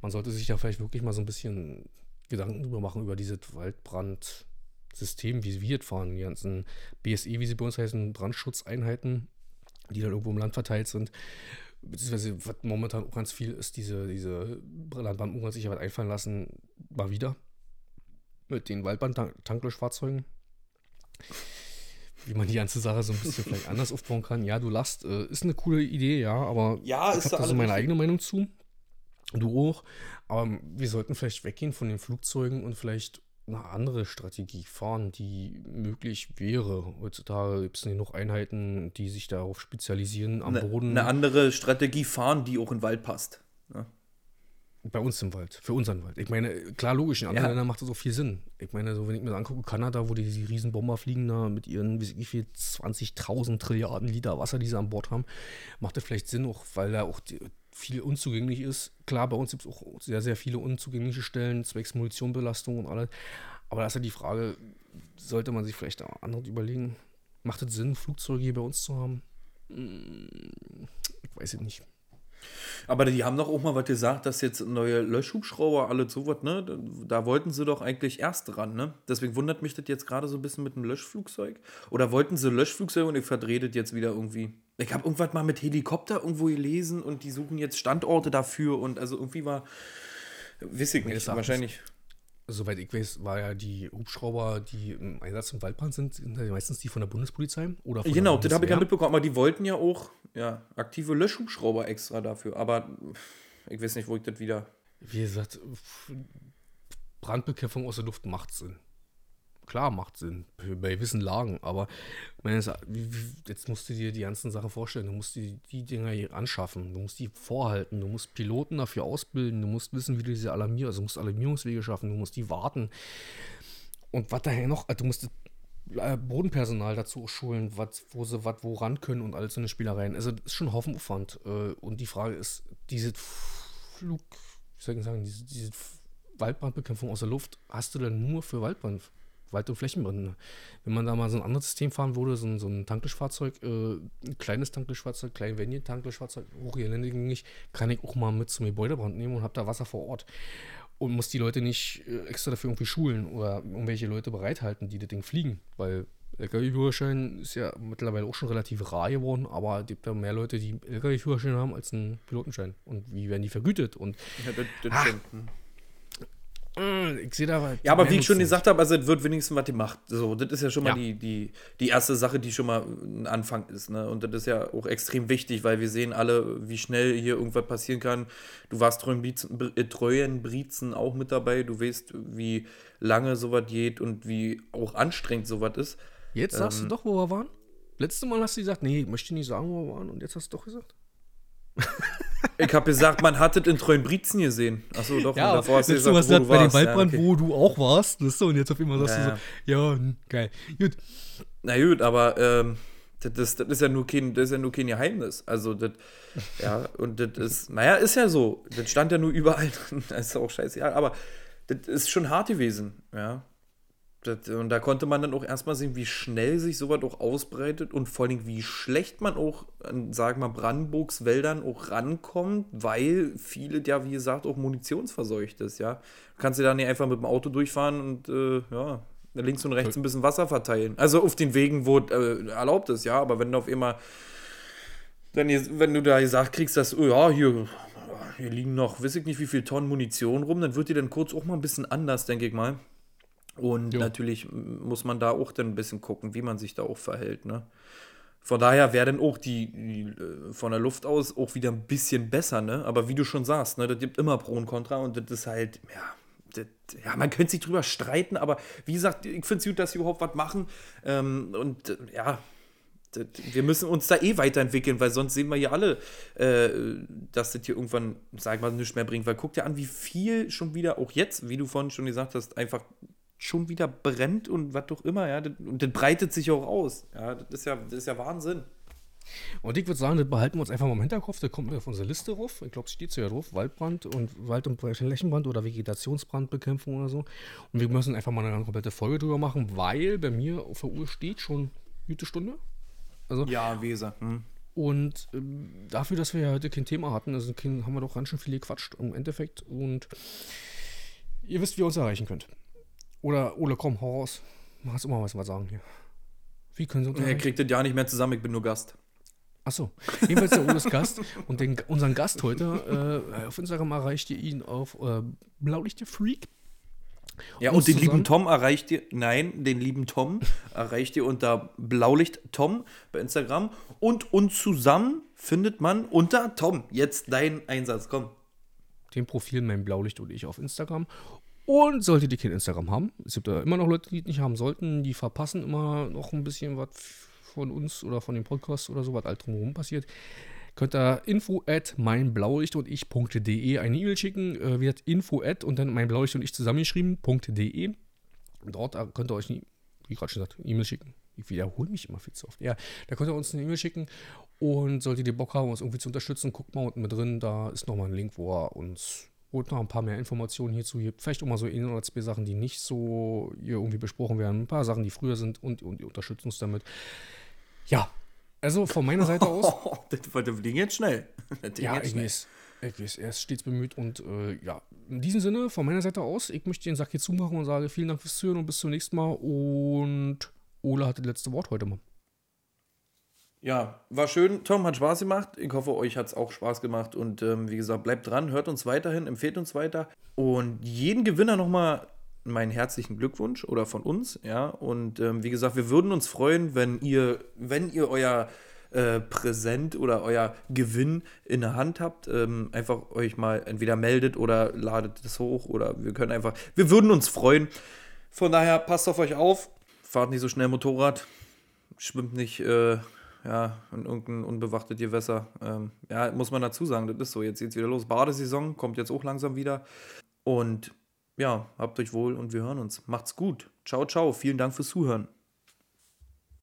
Man sollte sich da vielleicht wirklich mal so ein bisschen Gedanken drüber machen, über dieses Waldbrandsystem, wie wir es fahren. Die ganzen BSE, wie sie bei uns heißen, Brandschutzeinheiten, die dann irgendwo im Land verteilt sind. Beziehungsweise, was momentan auch ganz viel ist, diese, diese Landbahn hat sich ja was einfallen lassen, mal wieder. Mit den Waldbahn-Tanklöschfahrzeugen wie man die ganze Sache so ein bisschen vielleicht anders aufbauen kann. Ja, du Last, äh, ist eine coole Idee, ja, aber ja, ich habe da so meine eigene Meinung zu. Du auch. Aber wir sollten vielleicht weggehen von den Flugzeugen und vielleicht eine andere Strategie fahren, die möglich wäre. Heutzutage gibt es noch Einheiten, die sich darauf spezialisieren, am eine, Boden. Eine andere Strategie fahren, die auch in den Wald passt. Ja. Bei uns im Wald, für unseren Wald. Ich meine, klar, logisch, in anderen Ja. Ländern macht das auch viel Sinn. Ich meine, so wenn ich mir das angucke, Kanada, wo die, die Riesenbomber fliegen, da mit ihren, wie, wie viel, 20.000 Trilliarden Liter Wasser, die sie an Bord haben, macht das vielleicht Sinn, auch weil da auch die, viel unzugänglich ist. Klar, bei uns gibt es auch sehr, sehr viele unzugängliche Stellen, zwecks Munitionbelastung und alles. Aber da ist ja die Frage, sollte man sich vielleicht da anderes überlegen? Macht es Sinn, Flugzeuge hier bei uns zu haben? Hm, Ich weiß es nicht. Aber die haben doch auch mal was gesagt, dass jetzt neue Löschhubschrauber, alles sowas, ne? Da, wollten sie doch eigentlich erst dran, ne? Deswegen wundert mich das jetzt gerade so ein bisschen mit dem Löschflugzeug. Oder wollten sie Löschflugzeuge und ich verdrehe das jetzt wieder irgendwie. Ich habe irgendwas mal mit Helikopter irgendwo gelesen und die suchen jetzt Standorte dafür und also irgendwie war. Weiß ich nicht, wahrscheinlich. Soweit ich weiß, war ja die Hubschrauber, die im Einsatz im Waldbrand sind, sind ja meistens die von der Bundespolizei oder von Genau, das habe ich ja mitbekommen, aber die wollten ja auch ja, aktive Löschhubschrauber extra dafür. Aber ich weiß nicht, wo ich das wieder. Wie gesagt, Brandbekämpfung aus der Luft macht Sinn. Klar macht Sinn, bei gewissen Lagen, aber meine, jetzt musst du dir die ganzen Sachen vorstellen. Du musst die, die Dinger hier anschaffen, du musst die vorhalten, du musst Piloten dafür ausbilden, du musst wissen, wie du diese alarmierst, also du musst Alarmierungswege schaffen, du musst die warten. Und was daher noch, also du musst äh, Bodenpersonal dazu schulen, was, wo sie was wo ran können und alles so eine Spielereien. Also das ist schon ein Haufen Aufwand. Äh, Und die Frage ist, diese Flug, wie soll ich sagen, diese, diese Waldbrandbekämpfung aus der Luft hast du dann nur für Waldbrand, Wald- und Flächenbrände. Wenn man da mal so ein anderes System fahren würde, so ein, so ein Tanklöschfahrzeug, äh, ein kleines Tanklöschfahrzeug, klein Venue Tanklöschfahrzeug, hochgeländig, kann ich auch mal mit zum Gebäudebrand nehmen und habe da Wasser vor Ort. Und muss die Leute nicht äh, extra dafür irgendwie schulen oder irgendwelche Leute bereithalten, die das Ding fliegen. Weil LKW-Führerschein ist ja mittlerweile auch schon relativ rar geworden, aber es gibt ja mehr Leute, die LKW-Führerschein haben als einen Pilotenschein. Und wie werden die vergütet? Und Ja, das, das Ah. stimmt. Äh, ich sehe da halt Ja, aber wie ich schon gesagt habe, also es wird wenigstens was gemacht. So, das ist ja schon mal Ja. die, die, die erste Sache, die schon mal ein Anfang ist. Ne? Und das ist ja auch extrem wichtig, weil wir sehen alle, wie schnell hier irgendwas passieren kann. Du warst Treuenbrietzen Br- äh, auch mit dabei. Du weißt, wie lange sowas geht und wie auch anstrengend sowas ist. Jetzt sagst Ähm. du doch, wo wir waren? Letztes Mal hast du gesagt, nee, ich möchte nicht sagen, wo wir waren. Und jetzt hast du doch gesagt. Ich habe gesagt, man hat es in Treuenbrietzen gesehen. Achso, doch. und davor hast du gesagt, wo gesagt, bei dem. Waldbrand, ja, okay. wo du auch warst. Das so, und jetzt auf einmal sagst Ja, du so, ja, geil. Gut. Na gut, aber ähm, das, das, ist ja nur kein, das ist ja nur kein Geheimnis. Also das, ja, und das ist, naja, ist ja so. Das stand ja nur überall drin. Das ist auch scheißegal. Aber das ist schon hart gewesen, ja. Das, und da konnte man dann auch erstmal sehen, wie schnell sich sowas auch ausbreitet und vor allem, wie schlecht man auch an, sag mal, Brandenburgs Wäldern auch rankommt, weil viele, ja, wie gesagt, auch munitionsverseucht ist, ja. Du kannst ja da nicht einfach mit dem Auto durchfahren und, äh, ja, links und rechts ein bisschen Wasser verteilen. Also auf den Wegen, wo äh, erlaubt ist, ja, aber wenn du auf immer, wenn, wenn du da gesagt kriegst, dass, oh ja, hier, hier liegen noch, weiß ich nicht, wie viel Tonnen Munition rum, dann wird die dann kurz auch mal ein bisschen anders, denke ich mal. Und Jo. natürlich muss man da auch dann ein bisschen gucken, wie man sich da auch verhält, ne? Von daher wäre dann auch die, die äh, von der Luft aus auch wieder ein bisschen besser, ne? Aber wie du schon sagst, ne, das gibt immer Pro und Contra und das ist halt, ja, das, ja, man könnte sich drüber streiten, aber wie gesagt, ich finde es gut, dass sie überhaupt was machen. Ähm, und äh, ja, das, wir müssen uns da eh weiterentwickeln, weil sonst sehen wir ja alle, äh, dass das hier irgendwann, sag ich mal, nichts mehr bringt. Weil guck dir an, wie viel schon wieder, auch jetzt, wie du vorhin schon gesagt hast, einfach schon wieder brennt und was doch immer, ja. Und das breitet sich auch aus. Ja, das ist ja, das ist ja Wahnsinn. Und ich würde sagen, das behalten wir uns einfach mal im Hinterkopf. Da kommt auf unsere Liste drauf. Ich glaube, es steht so ja drauf. Waldbrand und Wald- und Flächenbrand oder Vegetationsbrandbekämpfung oder so. Und wir müssen einfach mal eine komplette Folge drüber machen, weil bei mir auf der Uhr steht schon gute Stunde. Also, Ja, Weser. Hm. Und ähm, dafür, dass wir ja heute kein Thema hatten, also haben wir doch ganz schön viel gequatscht im Endeffekt. Und ihr wisst, wie ihr uns erreichen könnt. Oder, Ole, komm, hau raus. Mach immer was mal sagen hier. Wie können Sie uns Er kriegt das ja nicht mehr zusammen, ich bin nur Gast. Achso, jedenfalls der Ole ist Gast. Und den, unseren Gast heute, äh, auf Instagram erreicht ihr ihn auf äh, Blaulichte Freak. Ja, Uns und den zusammen? lieben Tom erreicht ihr, nein, den lieben Tom erreicht ihr unter Blaulicht Tom bei Instagram. Und uns zusammen findet man unter Tom. Jetzt dein Einsatz, komm. dem Profil mein Blaulicht und ich auf Instagram. Und solltet ihr kein Instagram haben, es gibt da immer noch Leute, die es nicht haben sollten, die verpassen immer noch ein bisschen was von uns oder von dem Podcast oder so, was alt drumherum passiert. Könnt ihr info at meinblaulicht und ich.de eine E-Mail schicken, äh, wird info at und dann mein Blaulicht und ich zusammengeschrieben.de. Dort äh, könnt ihr euch, nie- wie gerade schon gesagt, eine E-Mail schicken. Ich wiederhole mich immer viel zu oft. Ja, da könnt ihr uns eine E-Mail schicken und solltet ihr Bock haben, uns irgendwie zu unterstützen, guckt mal unten mit drin, da ist nochmal ein Link, wo er uns es noch ein paar mehr Informationen hierzu gibt. Vielleicht auch mal so ein oder zwei Sachen, die nicht so hier irgendwie besprochen werden. Ein paar Sachen, die früher sind und, und die unterstützen uns damit. Ja, also von meiner Seite aus. Oh, das, das ging jetzt schnell. Das ging ja, jetzt ich schnell. weiß. Ich weiß, er ist stets bemüht und äh, ja, in diesem Sinne, von meiner Seite aus, ich möchte den Sack hier zumachen und sage vielen Dank fürs Zuhören und bis zum nächsten Mal. Und Ole hat das letzte Wort heute mal. Ja, war schön. Tom hat Spaß gemacht. Ich hoffe, euch hat es auch Spaß gemacht. Und ähm, wie gesagt, bleibt dran, hört uns weiterhin, empfehlt uns weiter. Und jeden Gewinner nochmal meinen herzlichen Glückwunsch oder von uns. Ja, und ähm, wie gesagt, wir würden uns freuen, wenn ihr, wenn ihr euer äh, Präsent oder euer Gewinn in der Hand habt, ähm, einfach euch mal entweder meldet oder ladet es hoch oder wir können einfach, wir würden uns freuen. Von daher passt auf euch auf, fahrt nicht so schnell Motorrad, schwimmt nicht äh, ja, in irgendein unbewachtes Gewässer. Ähm, ja, muss man dazu sagen, das ist so. Jetzt geht's wieder los. Badesaison kommt jetzt auch langsam wieder. Und ja, habt euch wohl und wir hören uns. Macht's gut. Ciao, ciao. Vielen Dank fürs Zuhören.